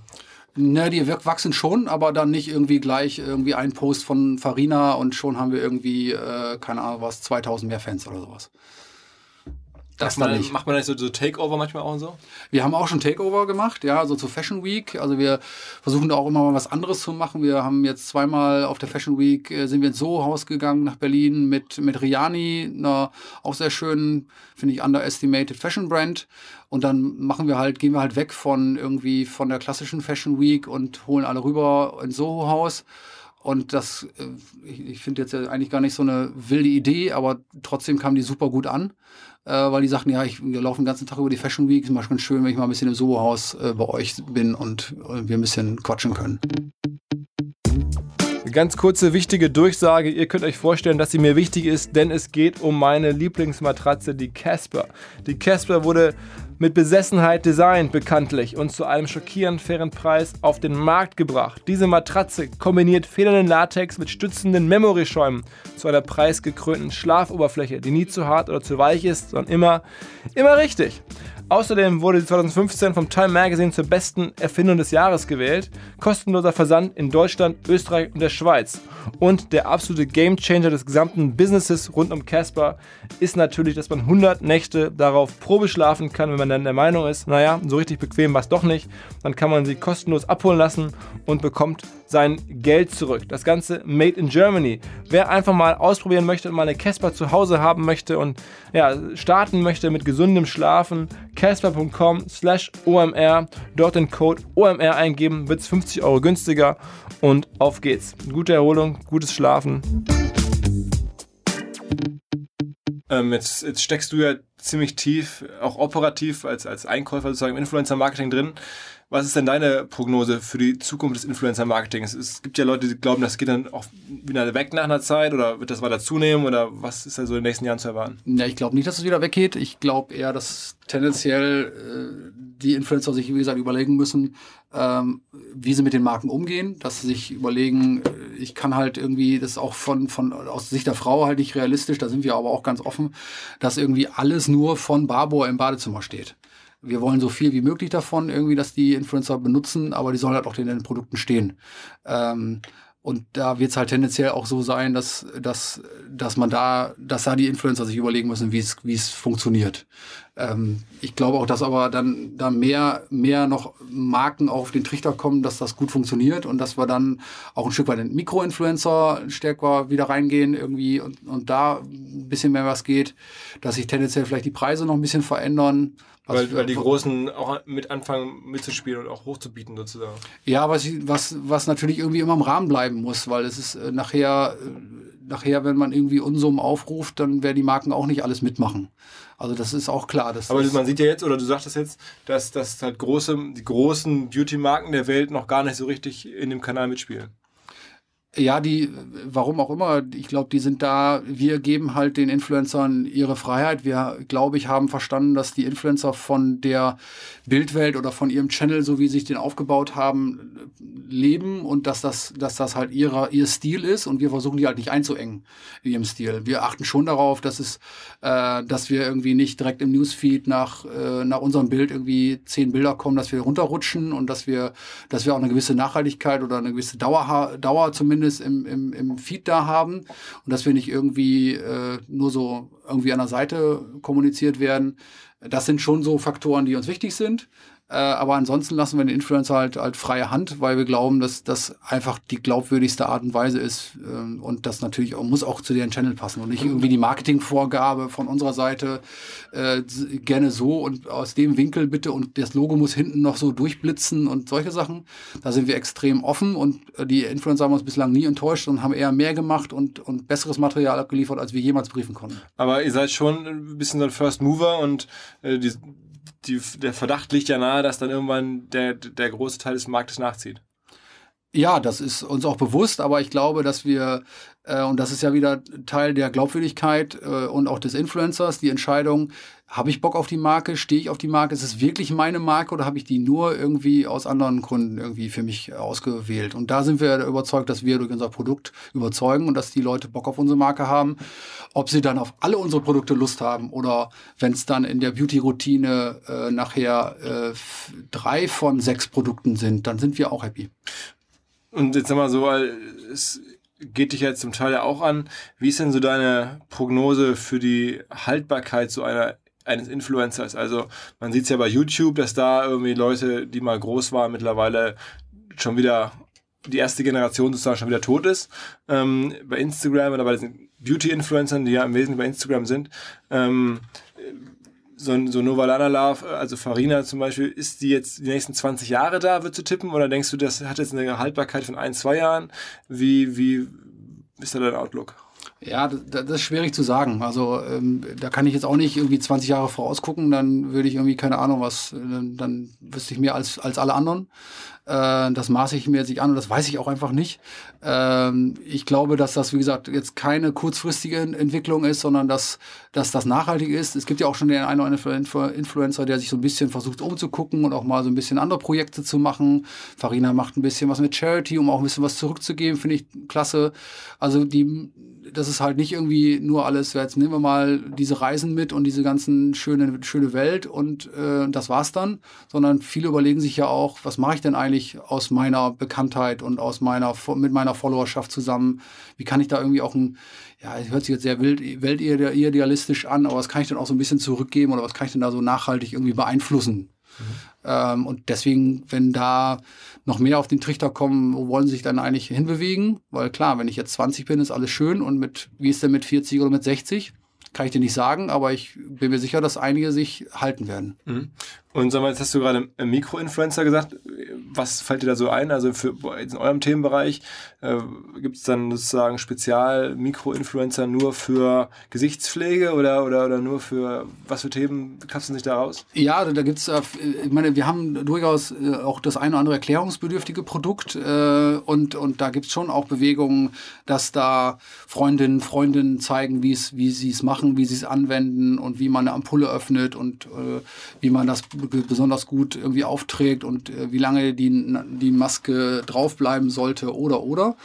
Speaker 3: Ne, die wachsen schon, aber dann nicht irgendwie gleich irgendwie ein Post von Farina und schon haben wir irgendwie, äh, keine Ahnung was, 2000 mehr Fans oder sowas. Das
Speaker 1: macht man,
Speaker 3: nicht.
Speaker 1: macht man das so, so Takeover manchmal auch und so?
Speaker 3: Wir haben auch schon Takeover gemacht, ja, so zur Fashion Week. Also wir versuchen da auch immer mal was anderes zu machen. Wir haben jetzt zweimal auf der Fashion Week äh, sind wir ins Soho-Haus gegangen nach Berlin mit, mit Riani, einer auch sehr schönen, finde ich, underestimated Fashion Brand. Und dann machen wir halt, gehen wir halt weg von irgendwie von der klassischen Fashion Week und holen alle rüber ins Soho-Haus. Und das, äh, ich, finde jetzt eigentlich gar nicht so eine wilde Idee, aber trotzdem kam die super gut an, äh, weil die sagten, ja, ich wir laufen den ganzen Tag über die Fashion Week, ist mal schön, wenn ich mal ein bisschen im Soho-Haus äh, bei euch bin und wir ein bisschen quatschen können.
Speaker 1: Ganz kurze, wichtige Durchsage. Ihr könnt euch vorstellen, dass sie mir wichtig ist, denn es geht um meine Lieblingsmatratze, die Casper. Die Casper wurde mit Besessenheit designt, bekanntlich, und zu einem schockierend fairen Preis auf den Markt gebracht. Diese Matratze kombiniert federnden Latex mit stützenden Memory-Schäumen zu einer preisgekrönten Schlafoberfläche, die nie zu hart oder zu weich ist, sondern immer, immer richtig. Außerdem wurde sie 2015 vom Time Magazine zur besten Erfindung des Jahres gewählt. Kostenloser Versand in Deutschland, Österreich und der Schweiz. Und der absolute Gamechanger des gesamten Businesses rund um Casper ist natürlich, dass man 100 Nächte darauf Probe schlafen kann, wenn man dann der Meinung ist, naja, so richtig bequem war es doch nicht. Dann kann man sie kostenlos abholen lassen und bekommt sein Geld zurück. Das Ganze made in Germany. Wer einfach mal ausprobieren möchte und mal eine Casper zu Hause haben möchte und ja, starten möchte mit gesundem Schlafen, casper.com slash OMR, dort den Code OMR eingeben, wird es 50 Euro günstiger und auf geht's. Gute Erholung, gutes Schlafen. Ähm, jetzt, jetzt steckst du ja ziemlich tief, auch operativ als, als Einkäufer sozusagen im Influencer-Marketing drin. Was ist denn deine Prognose für die Zukunft des Influencer-Marketings? Es gibt ja Leute, die glauben, das geht dann auch wieder weg nach einer Zeit oder wird das weiter zunehmen oder was ist da so in den nächsten Jahren zu erwarten?
Speaker 3: Ja, ich glaube nicht, dass es wieder weggeht. Ich glaube eher, dass tendenziell äh, die Influencer sich, wie gesagt, überlegen müssen, ähm, wie sie mit den Marken umgehen, dass sie sich überlegen, äh, ich kann halt irgendwie, das ist auch von, von aus Sicht der Frau halt nicht realistisch, da sind wir aber auch ganz offen, dass irgendwie alles nur von Barbour im Badezimmer steht. Wir wollen so viel wie möglich davon, irgendwie, dass die Influencer benutzen, aber die sollen halt auch in den Produkten stehen. Ähm, und da wird es halt tendenziell auch so sein, dass, dass, dass man da, dass da die Influencer sich überlegen müssen, wie es wie es funktioniert. Ähm, ich glaube auch, dass aber dann da mehr, mehr noch Marken auf den Trichter kommen, dass das gut funktioniert und dass wir dann auch ein Stück weit in Mikroinfluencer stärker wieder reingehen irgendwie und, und da ein bisschen mehr was geht, dass sich tendenziell vielleicht die Preise noch ein bisschen verändern.
Speaker 1: Weil, weil die Großen auch mit anfangen mitzuspielen und auch hochzubieten sozusagen.
Speaker 3: Ja, was, was, was natürlich irgendwie immer im Rahmen bleiben muss, weil es ist äh, nachher, äh, nachher, wenn man irgendwie Unsummen aufruft, dann werden die Marken auch nicht alles mitmachen. Also das ist auch klar.
Speaker 1: Aber man sieht ja jetzt, oder du sagtest jetzt, dass, dass halt große, die großen Beauty-Marken der Welt noch gar nicht so richtig in dem Kanal mitspielen.
Speaker 3: Ja, die, warum auch immer, ich glaube, die sind da, wir geben halt den Influencern ihre Freiheit. Wir, glaube ich, haben verstanden, dass die Influencer von der Bildwelt oder von ihrem Channel, so wie sie sich den aufgebaut haben, leben und dass das, dass das halt ihrer, ihr Stil ist und wir versuchen die halt nicht einzuengen in ihrem Stil. Wir achten schon darauf, dass es, äh, dass wir irgendwie nicht direkt im Newsfeed nach, äh, nach unserem Bild irgendwie zehn Bilder kommen, dass wir runterrutschen und dass wir, dass wir auch eine gewisse Nachhaltigkeit oder eine gewisse Dauer, Dauer zumindest zumindest im, im, im Feed da haben und dass wir nicht irgendwie äh, nur so irgendwie an der Seite kommuniziert werden. Das sind schon so Faktoren, die uns wichtig sind. Äh, aber ansonsten lassen wir den Influencer halt, halt freie Hand, weil wir glauben, dass das einfach die glaubwürdigste Art und Weise ist. Ähm, und das natürlich auch, muss auch zu deren Channel passen und nicht irgendwie die Marketingvorgabe von unserer Seite äh, gerne so und aus dem Winkel bitte und das Logo muss hinten noch so durchblitzen und solche Sachen. Da sind wir extrem offen und äh, die Influencer haben uns bislang nie enttäuscht und haben eher mehr gemacht und, und besseres Material abgeliefert, als wir jemals briefen konnten.
Speaker 1: Aber ihr seid schon ein bisschen so ein First Mover und äh, die die, der Verdacht liegt ja nahe, dass dann irgendwann der, der große Teil des Marktes nachzieht.
Speaker 3: Ja, das ist uns auch bewusst, aber ich glaube, dass wir, äh, und das ist ja wieder Teil der Glaubwürdigkeit äh, und auch des Influencers, die Entscheidung, habe ich Bock auf die Marke, stehe ich auf die Marke, ist es wirklich meine Marke oder habe ich die nur irgendwie aus anderen Gründen irgendwie für mich ausgewählt? Und da sind wir überzeugt, dass wir durch unser Produkt überzeugen und dass die Leute Bock auf unsere Marke haben. Ob sie dann auf alle unsere Produkte Lust haben oder wenn es dann in der Beauty-Routine äh, nachher äh, drei von sechs Produkten sind, dann sind wir auch happy.
Speaker 1: Und jetzt sag mal so, es geht dich ja zum Teil ja auch an. Wie ist denn so deine Prognose für die Haltbarkeit so einer eines Influencers? Also man sieht es ja bei YouTube, dass da irgendwie Leute, die mal groß waren, mittlerweile schon wieder die erste Generation sozusagen schon wieder tot ist. Ähm, bei Instagram oder bei diesen Beauty-Influencern, die ja im Wesentlichen bei Instagram sind, ähm, so, so Novalana Love, also Farina zum Beispiel, ist die jetzt die nächsten 20 Jahre da, wird zu tippen? Oder denkst du, das hat jetzt eine Haltbarkeit von ein, zwei Jahren? Wie, wie ist da dein Outlook?
Speaker 3: Ja, das, das, ist schwierig zu sagen. Also ähm, da kann ich jetzt auch nicht irgendwie 20 Jahre vorausgucken, dann würde ich irgendwie, keine Ahnung, was, dann, dann wüsste ich mehr als, als alle anderen. Äh, das maße ich mir jetzt nicht an und das weiß ich auch einfach nicht. Ähm, ich glaube, dass das, wie gesagt, jetzt keine kurzfristige Entwicklung ist, sondern dass, dass das nachhaltig ist. Es gibt ja auch schon den einen oder anderen Influencer, der sich so ein bisschen versucht umzugucken und auch mal so ein bisschen andere Projekte zu machen. Farina macht ein bisschen was mit Charity, um auch ein bisschen was zurückzugeben, finde ich klasse. Also die das ist halt nicht irgendwie nur alles, jetzt nehmen wir mal diese Reisen mit und diese ganzen schöne, schöne Welt und äh, das war's dann, sondern viele überlegen sich ja auch, was mache ich denn eigentlich aus meiner Bekanntheit und aus meiner, mit meiner Followerschaft zusammen? Wie kann ich da irgendwie auch ein, ja, es hört sich jetzt sehr wild, weltidealistisch an, aber was kann ich denn auch so ein bisschen zurückgeben oder was kann ich denn da so nachhaltig irgendwie beeinflussen? Mhm. Ähm, und deswegen, wenn da noch mehr auf den Trichter kommen, wo wollen sie sich dann eigentlich hinbewegen? Weil klar, wenn ich jetzt 20 bin, ist alles schön und mit, wie ist denn mit 40 oder mit 60? Kann ich dir nicht sagen, aber ich bin mir sicher, dass einige sich halten werden.
Speaker 1: Mhm. Und sag mal, jetzt hast du gerade Mikroinfluencer gesagt. Was fällt dir da so ein? Also für in eurem Themenbereich äh, gibt es dann sozusagen spezial Mikroinfluencer nur für Gesichtspflege oder, oder, oder nur für was für Themen kapseln sich da raus?
Speaker 3: Ja, da gibt es, äh, ich meine, wir haben durchaus äh, auch das eine oder andere erklärungsbedürftige Produkt äh, und, und da gibt es schon auch Bewegungen, dass da Freundinnen, Freundinnen zeigen, wie sie es machen, wie sie es anwenden und wie man eine Ampulle öffnet und äh, wie man das besonders gut irgendwie aufträgt und äh, wie lange die, die Maske draufbleiben sollte oder oder.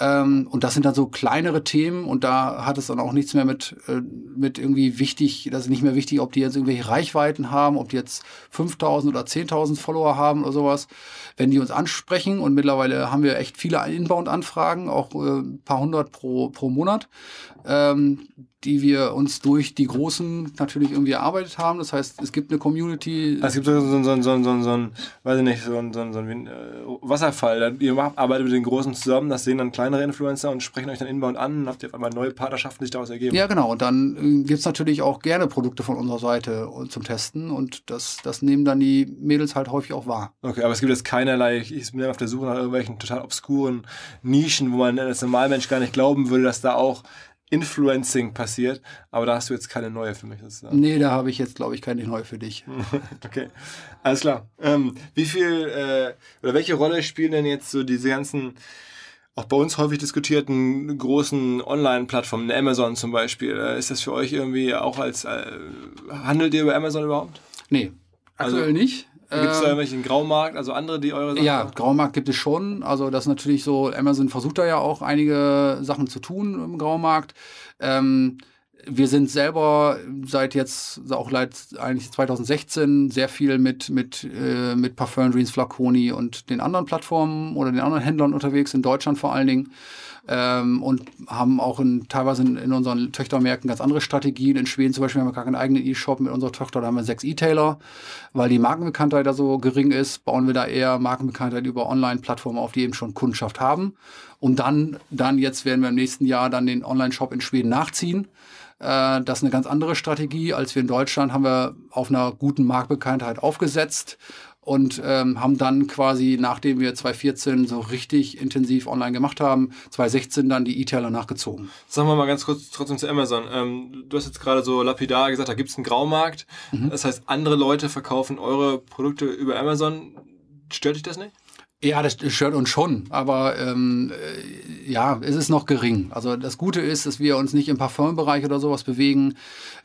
Speaker 3: Ähm, und das sind dann so kleinere Themen und da hat es dann auch nichts mehr mit, äh, mit irgendwie wichtig, das ist nicht mehr wichtig, ob die jetzt irgendwelche Reichweiten haben, ob die jetzt 5000 oder 10.000 Follower haben oder sowas. Wenn die uns ansprechen und mittlerweile haben wir echt viele Inbound-Anfragen, auch äh, ein paar hundert pro, pro Monat, ähm, die wir uns durch die Großen natürlich irgendwie erarbeitet haben. Das heißt, es gibt eine Community.
Speaker 1: Also es gibt so, so, so, so, so, so ein, weiß ich nicht, so ein, so, so ein äh, Wasserfall. Ihr arbeitet mit den Großen zusammen, das sehen dann kleinere Influencer und sprechen euch dann inbound an und habt ihr auf einmal neue Partnerschaften, die sich daraus ergeben.
Speaker 3: Ja, genau. Und dann äh, gibt es natürlich auch gerne Produkte von unserer Seite zum Testen und das, das nehmen dann die Mädels halt häufig auch wahr.
Speaker 1: Okay, aber es gibt jetzt keinerlei, ich bin auf der Suche nach irgendwelchen total obskuren Nischen, wo man als Normalmensch gar nicht glauben würde, dass da auch Influencing passiert, aber da hast du jetzt keine neue für mich.
Speaker 3: Sozusagen. Nee, da habe ich jetzt, glaube ich, keine neue für dich. [laughs]
Speaker 1: okay, alles klar. Ähm, wie viel äh, oder welche Rolle spielen denn jetzt so diese ganzen, auch bei uns häufig diskutierten großen Online-Plattformen, Amazon zum Beispiel? Äh, ist das für euch irgendwie auch als, äh, handelt ihr über Amazon überhaupt?
Speaker 3: Nee, aktuell also, nicht.
Speaker 1: Gibt es da ähm, irgendwelchen Graumarkt, also andere, die eure
Speaker 3: Sachen Ja, machen? Graumarkt gibt es schon. Also das ist natürlich so, Amazon versucht da ja auch einige Sachen zu tun im Graumarkt. Ähm, wir sind selber seit jetzt auch seit eigentlich 2016 sehr viel mit mit äh, mit Parfum Dreams, Flaconi und den anderen Plattformen oder den anderen Händlern unterwegs in Deutschland vor allen Dingen ähm, und haben auch in, teilweise in, in, unseren Töchtermärkten ganz andere Strategien. In Schweden zum Beispiel haben wir gar keinen eigenen E-Shop mit unserer Tochter, da haben wir sechs E-Tailer. Weil die Markenbekanntheit da so gering ist, bauen wir da eher Markenbekanntheit über Online-Plattformen auf, die eben schon Kundschaft haben. Und dann, dann jetzt werden wir im nächsten Jahr dann den Online-Shop in Schweden nachziehen. Äh, das ist eine ganz andere Strategie, als wir in Deutschland haben wir auf einer guten Marktbekanntheit aufgesetzt und ähm, haben dann quasi, nachdem wir 2014 so richtig intensiv online gemacht haben, 2016 dann die E-Tailer nachgezogen.
Speaker 1: Sagen wir mal ganz kurz trotzdem zu Amazon. Ähm, du hast jetzt gerade so lapidar gesagt, da gibt es einen Graumarkt. Mhm. Das heißt, andere Leute verkaufen eure Produkte über Amazon. Stört dich das nicht?
Speaker 3: Ja, das stört uns schon, aber ähm, äh, ja, es ist noch gering. Also das Gute ist, dass wir uns nicht im Parfumbereich oder sowas bewegen.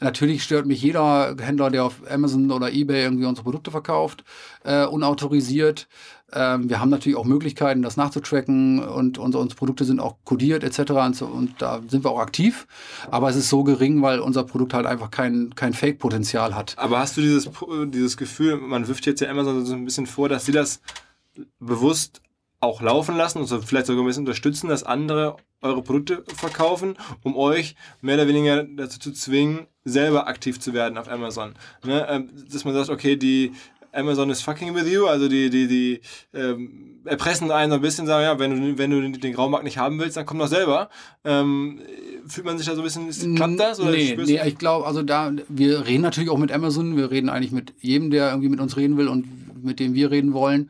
Speaker 3: Natürlich stört mich jeder Händler, der auf Amazon oder eBay irgendwie unsere Produkte verkauft, äh, unautorisiert. Ähm, wir haben natürlich auch Möglichkeiten, das nachzutracken und unsere, unsere Produkte sind auch kodiert etc. Und, so, und, da sind wir auch aktiv. Aber es ist so gering, weil unser Produkt halt einfach kein, kein Fake-Potenzial hat.
Speaker 1: Aber hast du dieses, dieses Gefühl, man wirft jetzt ja Amazon so ein bisschen vor, dass sie das bewusst auch laufen lassen und so vielleicht sogar ein bisschen unterstützen, dass andere eure Produkte verkaufen, um euch mehr oder weniger dazu zu zwingen, selber aktiv zu werden auf Amazon. Ne? Ähm, dass man sagt, okay, die Amazon is fucking with you, also die, die, die ähm, erpressen einen so ein bisschen, sagen, ja, wenn du, wenn du den Graumarkt nicht haben willst, dann komm doch selber. Ähm, fühlt man sich da so ein bisschen, klappt das?
Speaker 3: Oder nee, nee ich glaube, also da, wir reden natürlich auch mit Amazon, wir reden eigentlich mit jedem, der irgendwie mit uns reden will und mit dem wir reden wollen.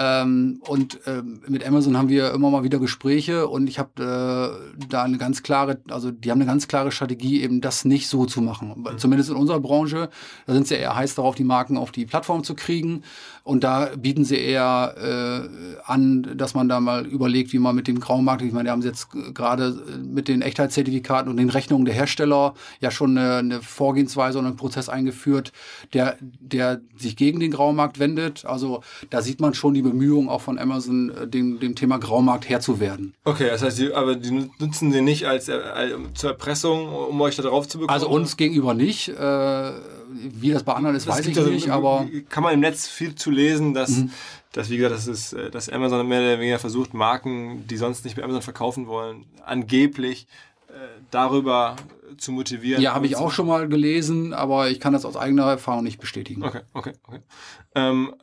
Speaker 3: Ähm, und ähm, mit Amazon haben wir immer mal wieder Gespräche und ich habe äh, da eine ganz klare, also die haben eine ganz klare Strategie, eben das nicht so zu machen. Mhm. Zumindest in unserer Branche, da sind sie eher heiß darauf, die Marken auf die Plattform zu kriegen. Und da bieten sie eher äh, an, dass man da mal überlegt, wie man mit dem Graumarkt, ich meine, die haben jetzt gerade mit den Echtheitszertifikaten und den Rechnungen der Hersteller ja schon eine, eine Vorgehensweise und einen Prozess eingeführt, der, der sich gegen den Graumarkt wendet. Also da sieht man schon die Bemühungen auch von Amazon, äh, dem, dem Thema Graumarkt Herr zu werden.
Speaker 1: Okay, das heißt, die, aber die nutzen sie nicht als, als zur Erpressung, um euch da drauf zu bekommen?
Speaker 3: Also uns gegenüber nicht. Äh, wie das bei anderen ist, das weiß ich also, nicht, aber...
Speaker 1: Kann man im Netz viel zu lesen, dass, mhm. dass wie gesagt, das ist, äh, dass Amazon mehr oder weniger versucht, Marken, die sonst nicht bei Amazon verkaufen wollen, angeblich äh, darüber zu motivieren.
Speaker 3: Ja, habe ich auch schon mal gelesen, aber ich kann das aus eigener Erfahrung nicht bestätigen.
Speaker 1: Okay, okay, okay. Ähm,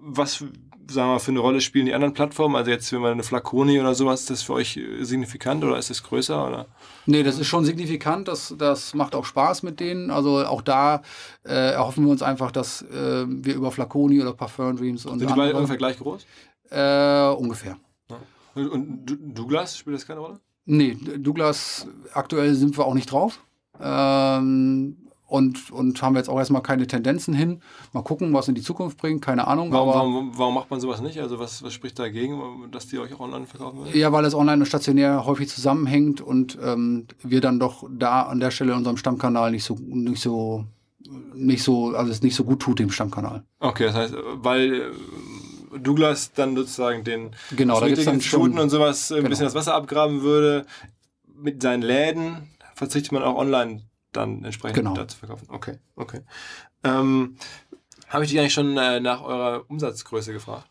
Speaker 1: was sagen wir, für eine Rolle spielen die anderen Plattformen? Also jetzt, wenn man eine Flaconi oder sowas, ist das für euch signifikant oder ist das größer? Oder?
Speaker 3: Nee, das ist schon signifikant. Das, das macht auch Spaß mit denen. Also auch da äh, erhoffen wir uns einfach, dass äh, wir über Flaconi oder Parfum Dreams und.
Speaker 1: Sind die beide ungefähr gleich groß?
Speaker 3: Äh, ungefähr.
Speaker 1: Ja. Und Douglas spielt das keine Rolle?
Speaker 3: Nee, Douglas, aktuell sind wir auch nicht drauf. Ähm, und, und haben jetzt auch erstmal keine Tendenzen hin. Mal gucken, was in die Zukunft bringt, keine Ahnung.
Speaker 1: Warum, warum, warum, macht man sowas nicht? Also was, was spricht dagegen, dass die euch auch online verkaufen wollen?
Speaker 3: Ja, weil es online und stationär häufig zusammenhängt und ähm, wir dann doch da an der Stelle in unserem Stammkanal nicht so, nicht so, nicht so, also es nicht so gut tut dem Stammkanal.
Speaker 1: Okay, das heißt, weil äh, Douglas dann sozusagen den
Speaker 3: genau, da gibt's dann schon,
Speaker 1: und sowas ein genau. bisschen das Wasser abgraben würde, mit seinen Läden verzichtet man auch online dann entsprechend genau. da zu verkaufen. Okay, okay. Ähm, Habe ich dich eigentlich schon äh, nach eurer Umsatzgröße gefragt?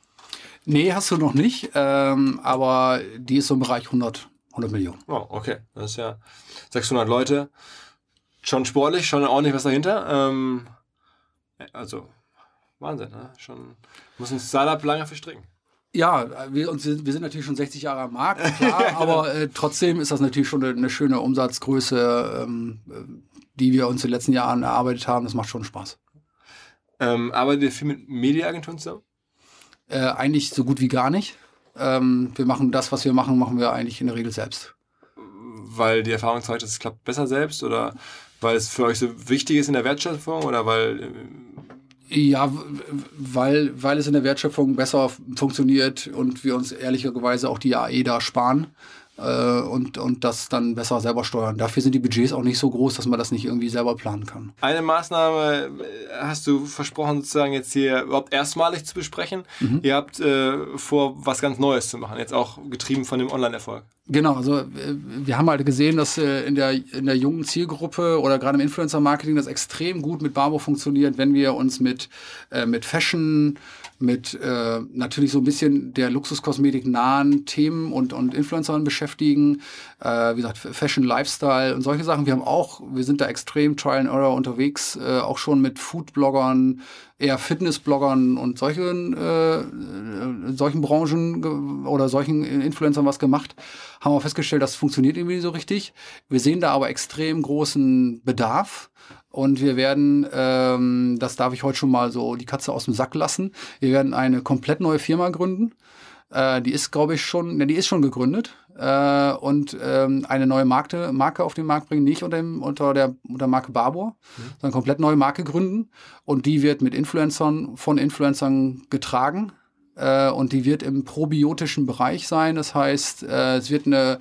Speaker 3: Nee, hast du noch nicht, ähm, aber die ist so im Bereich 100, 100 Millionen.
Speaker 1: Oh, okay. Das ist ja 600 Leute. schon sportlich, schon ordentlich was dahinter. Ähm, also, Wahnsinn, ne? Schon, muss ein Startup lange verstricken.
Speaker 3: Ja, wir, uns, wir sind natürlich schon 60 Jahre am Markt, [laughs] klar, aber äh, trotzdem ist das natürlich schon eine, eine schöne Umsatzgröße, ähm, äh, die wir uns in den letzten Jahren erarbeitet haben. Das macht schon Spaß.
Speaker 1: Ähm, arbeitet ihr viel mit Mediaagenturen zusammen?
Speaker 3: Äh, eigentlich so gut wie gar nicht. Ähm, wir machen das, was wir machen, machen wir eigentlich in der Regel selbst.
Speaker 1: Weil die Erfahrung zeigt, dass es klappt besser selbst oder weil es für euch so wichtig ist in der Wertschöpfung oder weil äh,
Speaker 3: ja, weil, weil es in der Wertschöpfung besser funktioniert und wir uns ehrlicherweise auch die AE da sparen und, und das dann besser selber steuern. Dafür sind die Budgets auch nicht so groß, dass man das nicht irgendwie selber planen kann.
Speaker 1: Eine Maßnahme äh, hast du versprochen, sozusagen jetzt hier überhaupt erstmalig zu besprechen. Mhm. Ihr habt äh, vor, was ganz Neues zu machen, jetzt auch getrieben von dem Online-Erfolg.
Speaker 3: Genau, also äh, wir haben halt gesehen, dass in der, in der jungen Zielgruppe oder gerade im Influencer-Marketing das extrem gut mit Barbo funktioniert, wenn wir uns mit, äh, mit Fashion, mit äh, natürlich so ein bisschen der Luxuskosmetik nahen Themen und, und Influencern beschäftigen. Äh, wie gesagt, Fashion, Lifestyle und solche Sachen. Wir haben auch, wir sind da extrem Trial and Error unterwegs, äh, auch schon mit Food-Bloggern, eher Fitness-Bloggern und solchen, äh, solchen Branchen oder solchen Influencern was gemacht. Haben wir festgestellt, das funktioniert irgendwie so richtig. Wir sehen da aber extrem großen Bedarf. Und wir werden, ähm, das darf ich heute schon mal so die Katze aus dem Sack lassen, wir werden eine komplett neue Firma gründen. Äh, die ist, glaube ich, schon, ne, die ist schon gegründet. Äh, und ähm, eine neue Marke, Marke auf den Markt bringen, nicht unter, dem, unter der unter Marke Barbour, mhm. sondern komplett neue Marke gründen. Und die wird mit Influencern, von Influencern getragen. Äh, und die wird im probiotischen Bereich sein. Das heißt, äh, es wird ein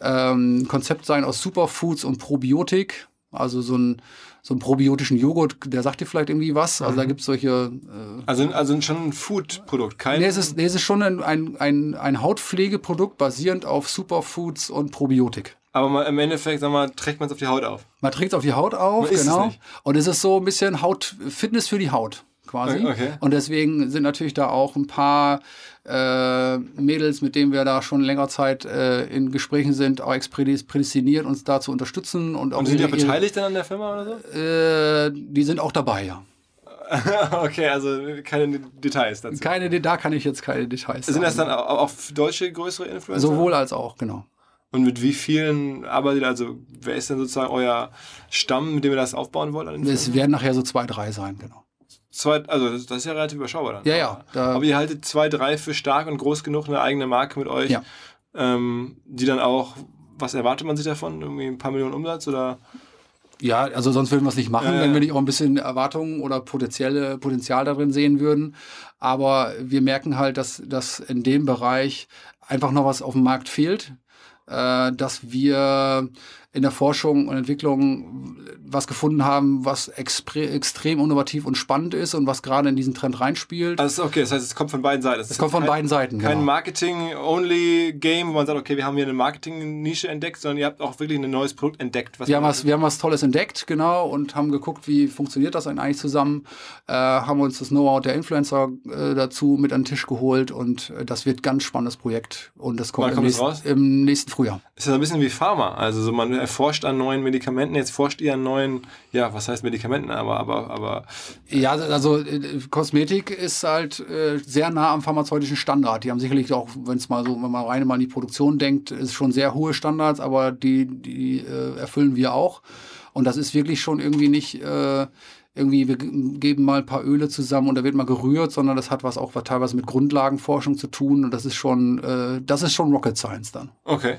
Speaker 3: ähm, Konzept sein aus Superfoods und Probiotik. Also so ein so einen probiotischen Joghurt, der sagt dir vielleicht irgendwie was. Also mhm. da gibt es solche.
Speaker 1: Äh, also, also schon ein Food-Produkt, kein.
Speaker 3: Nee, es ist, nee, es ist schon ein, ein, ein, ein Hautpflegeprodukt basierend auf Superfoods und Probiotik.
Speaker 1: Aber mal, im Endeffekt, sag mal, trägt man es auf die Haut auf.
Speaker 3: Man trägt es auf die Haut auf, genau. Es und es ist so ein bisschen Haut, Fitness für die Haut quasi. Okay. Und deswegen sind natürlich da auch ein paar äh, Mädels, mit denen wir da schon länger Zeit äh, in Gesprächen sind, auch prädestiniert, uns da zu unterstützen. Und, auch
Speaker 1: und sind die beteiligt dann an der Firma oder
Speaker 3: so? Äh, die sind auch dabei, ja. [laughs]
Speaker 1: okay, also keine Details dazu.
Speaker 3: Keine, da kann ich jetzt keine Details
Speaker 1: Sind das dann auch, deutsche größere Influencer?
Speaker 3: Sowohl als auch, genau.
Speaker 1: Und mit wie vielen arbeitet, also wer ist denn sozusagen euer Stamm, mit dem ihr das aufbauen wollt?
Speaker 3: Es werden nachher so zwei, drei sein, genau.
Speaker 1: Zwei, also das, ist ja relativ überschaubar dann.
Speaker 3: Ja, ja.
Speaker 1: Aber ihr haltet zwei, drei für stark und groß genug eine eigene Marke mit euch, ja. ähm, die dann auch, was erwartet man sich davon? Irgendwie ein paar Millionen Umsatz oder?
Speaker 3: Ja, also sonst würden wir es nicht machen, ja, ja. wenn wir nicht auch ein bisschen Erwartungen oder potenzielle Potenzial darin sehen würden. Aber wir merken halt, dass, dass in dem Bereich einfach noch was auf dem Markt fehlt, äh, dass wir in der Forschung und Entwicklung was gefunden haben, was extrem innovativ und spannend ist und was gerade in diesen Trend reinspielt.
Speaker 1: Also okay, das heißt, es kommt von beiden Seiten.
Speaker 3: Es, es kommt von kein, beiden Seiten.
Speaker 1: Kein genau. Marketing-only-Game, wo man sagt, okay, wir haben hier eine Marketing-Nische entdeckt, sondern ihr habt auch wirklich ein neues Produkt entdeckt.
Speaker 3: wir, haben was, wir haben was Tolles entdeckt, genau, und haben geguckt, wie funktioniert das eigentlich zusammen. Äh, haben uns das Know-how der Influencer äh, dazu mit an den Tisch geholt und äh, das wird ein ganz spannendes Projekt und das kommt, im, kommt nächsten, im nächsten Frühjahr.
Speaker 1: Ist ja ein bisschen wie Pharma, also so man erforscht an neuen Medikamenten. Jetzt forscht ihr an neuen, ja, was heißt Medikamenten, aber, aber, aber.
Speaker 3: Ja, also äh, Kosmetik ist halt äh, sehr nah am pharmazeutischen Standard. Die haben sicherlich auch, wenn es mal so, wenn man rein mal an die Produktion denkt, ist schon sehr hohe Standards, aber die, die äh, erfüllen wir auch. Und das ist wirklich schon irgendwie nicht, äh, irgendwie, wir geben mal ein paar Öle zusammen und da wird mal gerührt, sondern das hat was auch was teilweise mit Grundlagenforschung zu tun und das ist schon, äh, das ist schon Rocket Science dann.
Speaker 1: Okay.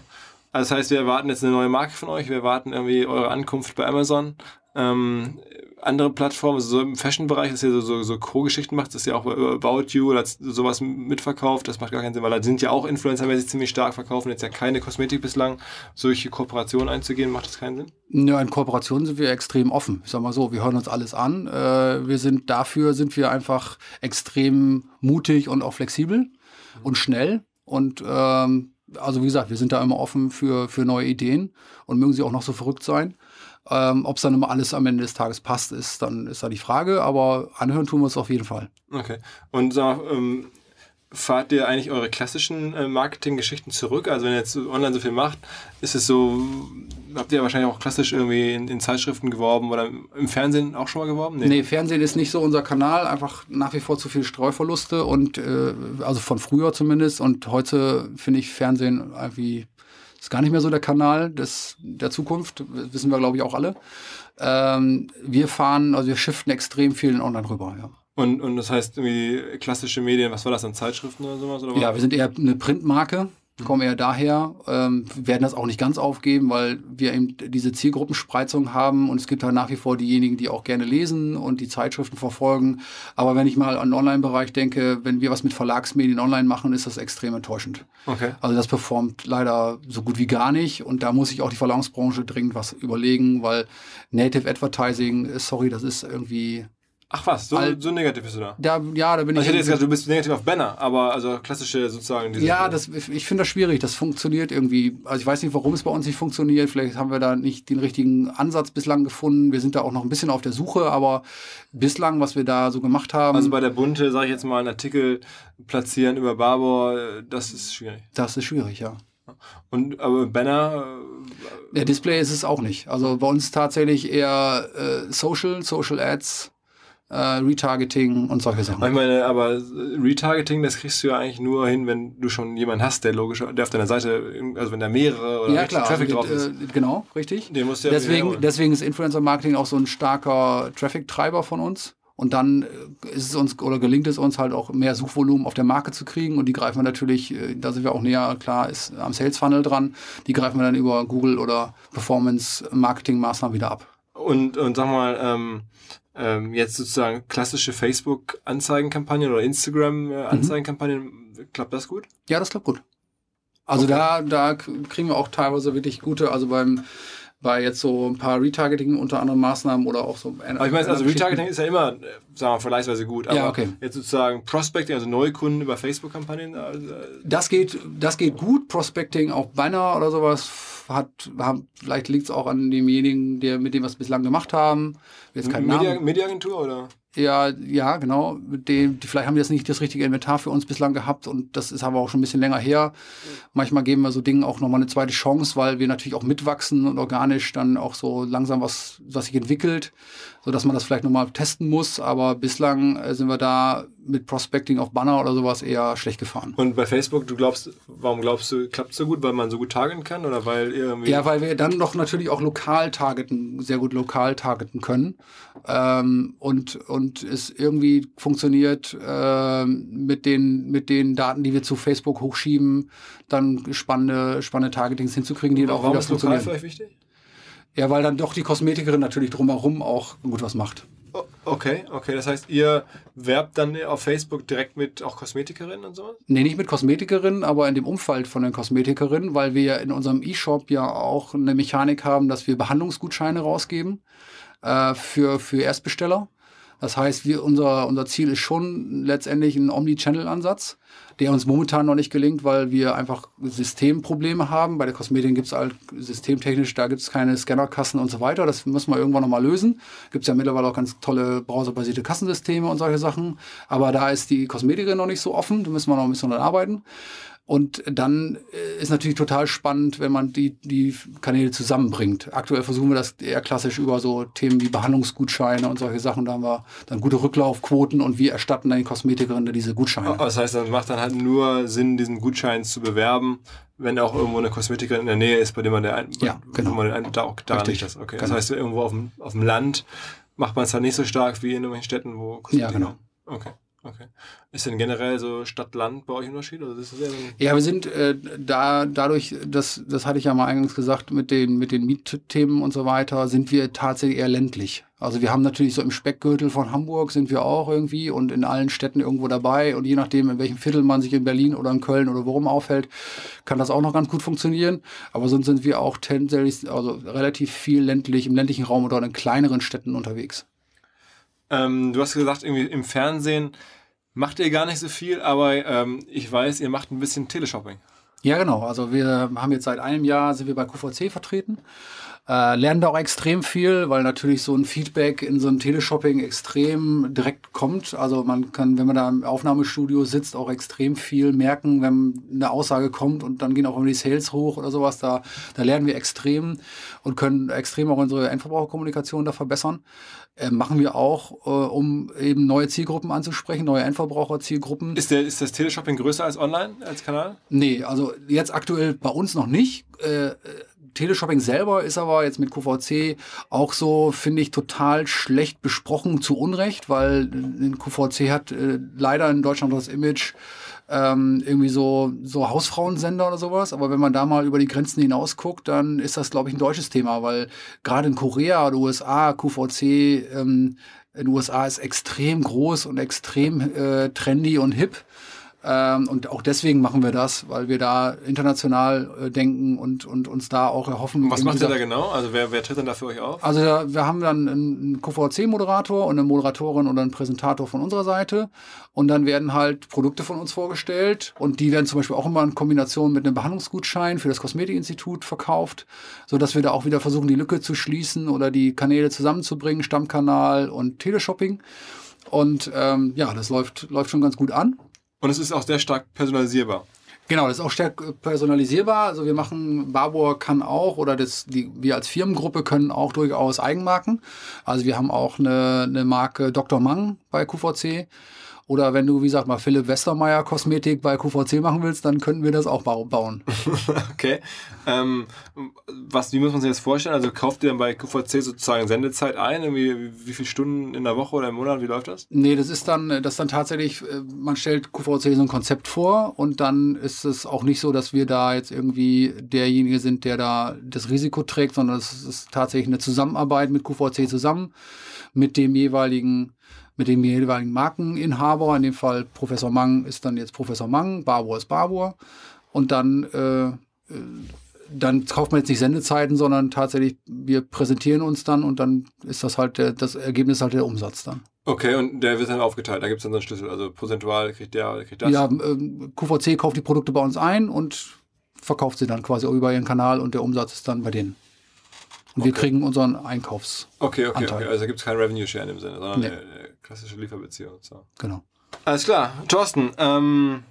Speaker 1: Also das heißt, wir erwarten jetzt eine neue Marke von euch, wir erwarten irgendwie eure Ankunft bei Amazon. Ähm, andere Plattformen, also so im Fashion-Bereich, dass ihr so, so, so Co-Geschichten macht, dass ihr auch About You oder sowas mitverkauft, das macht gar keinen Sinn, weil da sind ja auch Influencer, die sich ziemlich stark verkaufen, jetzt ja keine Kosmetik bislang, solche Kooperationen einzugehen, macht das keinen Sinn?
Speaker 3: Ja, in Kooperationen sind wir extrem offen. Ich sag mal so, wir hören uns alles an. Äh, wir sind dafür sind wir einfach extrem mutig und auch flexibel und schnell und ähm, also wie gesagt, wir sind da immer offen für, für neue Ideen und mögen sie auch noch so verrückt sein. Ähm, Ob es dann immer alles am Ende des Tages passt, ist dann ist da die Frage, aber anhören tun wir es auf jeden Fall.
Speaker 1: Okay. Und äh, ähm, fahrt ihr eigentlich eure klassischen äh, Marketing-Geschichten zurück? Also wenn ihr jetzt online so viel macht, ist es so, habt ihr wahrscheinlich auch klassisch irgendwie in, in Zeitschriften geworben oder im Fernsehen auch schon mal geworben?
Speaker 3: Nee. nee. Fernsehen ist nicht so unser Kanal, einfach nach wie vor zu viel Streuverluste und äh, also von früher zumindest und heute finde ich Fernsehen irgendwie ist gar nicht mehr so der Kanal des, der Zukunft, wissen wir glaube ich auch alle. Ähm, wir fahren, also wir shiften extrem viel in online rüber, ja.
Speaker 1: Und, und das heißt irgendwie klassische Medien, was war das dann, Zeitschriften oder sowas? Oder
Speaker 3: ja, wir sind eher eine Printmarke, kommen eher daher, ähm, werden das auch nicht ganz aufgeben, weil wir eben diese Zielgruppenspreizung haben und es gibt halt nach wie vor diejenigen, die auch gerne lesen und die Zeitschriften verfolgen. Aber wenn ich mal an den Online-Bereich denke, wenn wir was mit Verlagsmedien online machen, ist das extrem enttäuschend. Okay. Also das performt leider so gut wie gar nicht und da muss sich auch die Verlagsbranche dringend was überlegen, weil Native Advertising, sorry, das ist irgendwie
Speaker 1: Ach was, so, so negativ bist du da?
Speaker 3: da ja, da bin
Speaker 1: also ich. Ich hätte jetzt gesagt, du bist negativ auf Banner, aber also klassische sozusagen.
Speaker 3: Diese ja, das, ich finde das schwierig. Das funktioniert irgendwie. Also ich weiß nicht, warum es bei uns nicht funktioniert. Vielleicht haben wir da nicht den richtigen Ansatz bislang gefunden. Wir sind da auch noch ein bisschen auf der Suche, aber bislang, was wir da so gemacht haben.
Speaker 1: Also bei der Bunte, sage ich jetzt mal, einen Artikel platzieren über Barbour, das ist schwierig.
Speaker 3: Das ist schwierig, ja.
Speaker 1: Und aber Banner.
Speaker 3: Äh, der Display ist es auch nicht. Also bei uns tatsächlich eher äh, Social, Social Ads äh, Retargeting und solche Sachen.
Speaker 1: Ich meine, aber Retargeting, das kriegst du ja eigentlich nur hin, wenn du schon jemanden hast, der logisch, der auf deiner Seite, also wenn da mehrere oder
Speaker 3: ja, klar, Traffic also, drauf ist. Äh, genau, richtig. Den musst du ja deswegen, deswegen ist Influencer Marketing auch so ein starker Traffic-Treiber von uns. Und dann äh, ist es uns oder gelingt es uns halt auch mehr Suchvolumen auf der Marke zu kriegen. Und die greifen wir natürlich, äh, da sind wir auch näher, klar, ist am Sales Funnel dran. Die greifen wir dann über Google oder Performance Marketing Maßnahmen wieder ab.
Speaker 1: Und, und sag mal, ähm, ähm, jetzt sozusagen klassische Facebook-Anzeigenkampagnen oder Instagram-Anzeigenkampagnen, mhm. klappt das gut?
Speaker 3: Ja, das klappt gut. Also okay. da, da kriegen wir auch teilweise wirklich gute, also beim bei jetzt so ein paar Retargeting unter anderem Maßnahmen oder auch so.
Speaker 1: Aber ich meine, also Retargeting ist ja immer, äh, sagen wir, vergleichsweise gut. Aber
Speaker 3: ja, okay.
Speaker 1: jetzt sozusagen Prospecting, also Neukunden über Facebook-Kampagnen. Also
Speaker 3: das geht, das geht gut. Prospecting, auch Banner oder sowas hat, haben, vielleicht liegt es auch an demjenigen, der, mit dem wir es bislang gemacht haben.
Speaker 1: Jetzt kein Media, Mediaagentur oder?
Speaker 3: Ja, ja, genau. Dem, die, vielleicht haben die jetzt nicht das richtige Inventar für uns bislang gehabt und das ist aber auch schon ein bisschen länger her. Manchmal geben wir so Dingen auch nochmal eine zweite Chance, weil wir natürlich auch mitwachsen und organisch dann auch so langsam was, was sich entwickelt so dass man das vielleicht nochmal testen muss. Aber bislang äh, sind wir da mit Prospecting auf Banner oder sowas eher schlecht gefahren.
Speaker 1: Und bei Facebook, du glaubst, warum glaubst du, klappt es so gut? Weil man so gut targeten kann oder weil irgendwie.
Speaker 3: Ja, weil wir dann doch natürlich auch lokal targeten, sehr gut lokal targeten können. Ähm, und, und es irgendwie funktioniert äh, mit, den, mit den Daten, die wir zu Facebook hochschieben, dann spannende, spannende Targetings hinzukriegen, die dann auch wieder funktionieren. Warum ist lokal für euch wichtig? Ja, weil dann doch die Kosmetikerin natürlich drumherum auch gut was macht.
Speaker 1: Okay, okay. Das heißt, ihr werbt dann auf Facebook direkt mit auch Kosmetikerinnen und so?
Speaker 3: Nee, nicht mit Kosmetikerinnen, aber in dem Umfeld von den Kosmetikerinnen, weil wir in unserem E-Shop ja auch eine Mechanik haben, dass wir Behandlungsgutscheine rausgeben äh, für, für Erstbesteller. Das heißt, wir, unser, unser Ziel ist schon letztendlich ein Omni-Channel-Ansatz der uns momentan noch nicht gelingt, weil wir einfach Systemprobleme haben. Bei der Kosmetik gibt es halt systemtechnisch, da gibt es keine Scannerkassen und so weiter. Das müssen wir irgendwann nochmal lösen. Gibt es ja mittlerweile auch ganz tolle browserbasierte Kassensysteme und solche Sachen. Aber da ist die Kosmetikerin noch nicht so offen. Da müssen wir noch ein bisschen dran arbeiten. Und dann äh, ist natürlich total spannend, wenn man die, die Kanäle zusammenbringt. Aktuell versuchen wir das eher klassisch über so Themen wie Behandlungsgutscheine und solche Sachen. Da haben wir dann gute Rücklaufquoten und wir erstatten dann die Kosmetikerinnen diese Gutscheine.
Speaker 1: Das heißt, dann macht dann halt nur Sinn, diesen Gutschein zu bewerben, wenn auch irgendwo eine Kosmetikerin in der Nähe ist, bei dem man der ein,
Speaker 3: ja, genau.
Speaker 1: man den da auch daran liegt das. Okay. Genau. Das heißt, irgendwo auf dem, auf dem Land macht man es halt nicht so stark wie in irgendwelchen Städten, wo
Speaker 3: Kosmetik Ja, genau.
Speaker 1: Okay. Okay. Ist denn generell so Stadt-Land bei euch ein Unterschied? Oder ist
Speaker 3: das ja, wir sind äh, da dadurch, das, das hatte ich ja mal eingangs gesagt, mit den, mit den Mietthemen und so weiter, sind wir tatsächlich eher ländlich. Also wir haben natürlich so im Speckgürtel von Hamburg sind wir auch irgendwie und in allen Städten irgendwo dabei. Und je nachdem, in welchem Viertel man sich in Berlin oder in Köln oder worum aufhält, kann das auch noch ganz gut funktionieren. Aber sonst sind wir auch tendenziell, also relativ viel ländlich, im ländlichen Raum oder in kleineren Städten unterwegs.
Speaker 1: Ähm, du hast gesagt, irgendwie im Fernsehen macht ihr gar nicht so viel, aber ähm, ich weiß, ihr macht ein bisschen Teleshopping.
Speaker 3: Ja, genau. Also wir haben jetzt seit einem Jahr sind wir bei QVC vertreten Äh, lernen da auch extrem viel, weil natürlich so ein Feedback in so einem Teleshopping extrem direkt kommt. Also man kann, wenn man da im Aufnahmestudio sitzt, auch extrem viel merken, wenn eine Aussage kommt und dann gehen auch immer die Sales hoch oder sowas. Da, da lernen wir extrem und können extrem auch unsere Endverbraucherkommunikation da verbessern. Äh, machen wir auch, äh, um eben neue Zielgruppen anzusprechen, neue Endverbraucherzielgruppen.
Speaker 1: Ist, der, ist das Teleshopping größer als online, als Kanal?
Speaker 3: Nee, also jetzt aktuell bei uns noch nicht. Äh, Teleshopping selber ist aber jetzt mit QVC auch so, finde ich, total schlecht besprochen, zu Unrecht, weil ein QVC hat äh, leider in Deutschland das Image, ähm, irgendwie so, so Hausfrauensender oder sowas. Aber wenn man da mal über die Grenzen hinaus guckt, dann ist das, glaube ich, ein deutsches Thema, weil gerade in Korea oder USA QVC ähm, in den USA ist extrem groß und extrem äh, trendy und hip. Ähm, und auch deswegen machen wir das, weil wir da international äh, denken und, und uns da auch erhoffen.
Speaker 1: Was macht ihr da genau? Also wer, wer tritt dann da für euch auf?
Speaker 3: Also wir haben dann einen QVC-Moderator und eine Moderatorin oder einen Präsentator von unserer Seite. Und dann werden halt Produkte von uns vorgestellt. Und die werden zum Beispiel auch immer in Kombination mit einem Behandlungsgutschein für das Kosmetikinstitut verkauft, sodass wir da auch wieder versuchen, die Lücke zu schließen oder die Kanäle zusammenzubringen, Stammkanal und Teleshopping. Und ähm, ja, das läuft, läuft schon ganz gut an.
Speaker 1: Und es ist auch sehr stark personalisierbar.
Speaker 3: Genau, das ist auch stark personalisierbar. Also wir machen, Barbour kann auch, oder das, die, wir als Firmengruppe können auch durchaus Eigenmarken. Also wir haben auch eine, eine Marke Dr. Mang bei QVC. Oder wenn du, wie gesagt, mal Philipp Westermeier Kosmetik bei QVC machen willst, dann könnten wir das auch bauen. [laughs]
Speaker 1: okay. Ähm, was, wie muss man sich das vorstellen? Also kauft ihr dann bei QVC sozusagen Sendezeit ein? Irgendwie, wie viele Stunden in der Woche oder im Monat? Wie läuft das?
Speaker 3: Nee, das ist dann, das dann tatsächlich, äh, man stellt QVC so ein Konzept vor und dann ist es auch nicht so, dass wir da jetzt irgendwie derjenige sind, der da das Risiko trägt, sondern es ist tatsächlich eine Zusammenarbeit mit QVC zusammen, mit dem jeweiligen mit dem jeweiligen Markeninhaber. In dem Fall Professor Mang ist dann jetzt Professor Mang, Barbour ist Barbour. Und dann, äh, äh, dann kauft man jetzt nicht Sendezeiten, sondern tatsächlich, wir präsentieren uns dann und dann ist das halt der, das Ergebnis halt der Umsatz dann.
Speaker 1: Okay, und der wird dann aufgeteilt, da gibt es dann so einen Schlüssel, also prozentual kriegt der, kriegt das?
Speaker 3: Ja, äh, QVC kauft die Produkte bei uns ein und verkauft sie dann quasi über ihren Kanal und der Umsatz ist dann bei denen. Und okay. wir kriegen unseren Einkaufs.
Speaker 1: Okay, okay, okay. Also gibt es keinen Revenue Share in dem Sinne, sondern nee. Klassische Lieferbeziehung. So.
Speaker 3: Genau.
Speaker 1: Alles klar. Thorsten, ähm,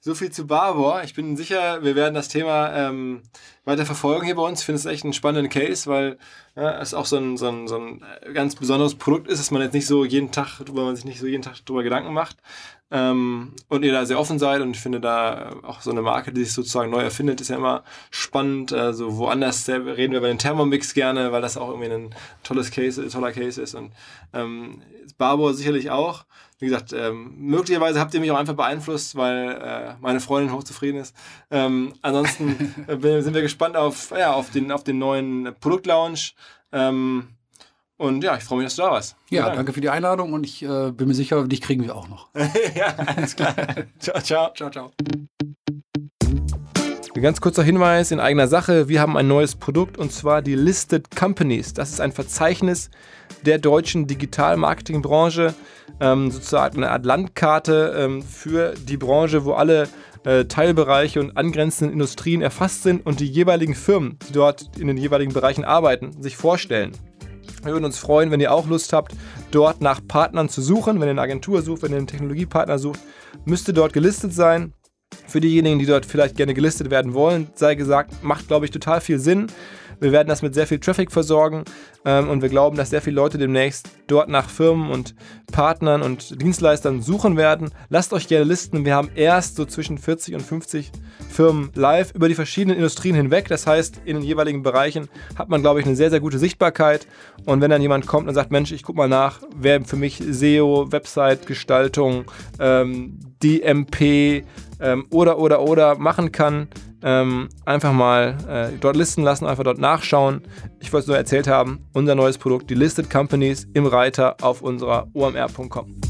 Speaker 1: so viel zu Barbour. Ich bin sicher, wir werden das Thema ähm, weiter verfolgen hier bei uns. Ich finde es echt einen spannenden Case, weil ja, es auch so ein, so, ein, so ein ganz besonderes Produkt ist, dass man jetzt nicht so jeden Tag, wo man sich nicht so jeden Tag darüber Gedanken macht. Ähm, und ihr da sehr offen seid und ich finde da auch so eine Marke, die sich sozusagen neu erfindet, ist ja immer spannend. Also woanders reden wir über den Thermomix gerne, weil das auch irgendwie ein tolles Case, toller Case ist und ähm, Barbour sicherlich auch. Wie gesagt, ähm, möglicherweise habt ihr mich auch einfach beeinflusst, weil äh, meine Freundin hochzufrieden ist. Ähm, ansonsten [laughs] äh, sind wir gespannt auf, ja, auf, den, auf den neuen Produktlaunch. Ähm, und ja, ich freue mich, dass du da warst.
Speaker 3: Ja, danke für die Einladung und ich äh, bin mir sicher, dich kriegen wir auch noch. [laughs]
Speaker 1: ja, alles klar. [laughs] ciao, ciao. Ciao, ciao. Ein ganz kurzer Hinweis in eigener Sache. Wir haben ein neues Produkt und zwar die Listed Companies. Das ist ein Verzeichnis der deutschen Digital-Marketing-Branche. Ähm, sozusagen eine Art Landkarte ähm, für die Branche, wo alle äh, Teilbereiche und angrenzenden Industrien erfasst sind und die jeweiligen Firmen, die dort in den jeweiligen Bereichen arbeiten, sich vorstellen. Wir würden uns freuen, wenn ihr auch Lust habt, dort nach Partnern zu suchen. Wenn ihr eine Agentur sucht, wenn ihr einen Technologiepartner sucht, müsste dort gelistet sein. Für diejenigen, die dort vielleicht gerne gelistet werden wollen, sei gesagt, macht, glaube ich, total viel Sinn. Wir werden das mit sehr viel Traffic versorgen ähm, und wir glauben, dass sehr viele Leute demnächst dort nach Firmen und Partnern und Dienstleistern suchen werden. Lasst euch gerne listen. Wir haben erst so zwischen 40 und 50 Firmen live über die verschiedenen Industrien hinweg. Das heißt, in den jeweiligen Bereichen hat man, glaube ich, eine sehr, sehr gute Sichtbarkeit. Und wenn dann jemand kommt und sagt, Mensch, ich gucke mal nach, wer für mich SEO, Website-Gestaltung, ähm, DMP ähm, oder, oder, oder machen kann, ähm, einfach mal äh, dort listen lassen, einfach dort nachschauen. Ich wollte es nur erzählt haben, unser neues Produkt, die Listed Companies im Reiter auf unserer omr.com.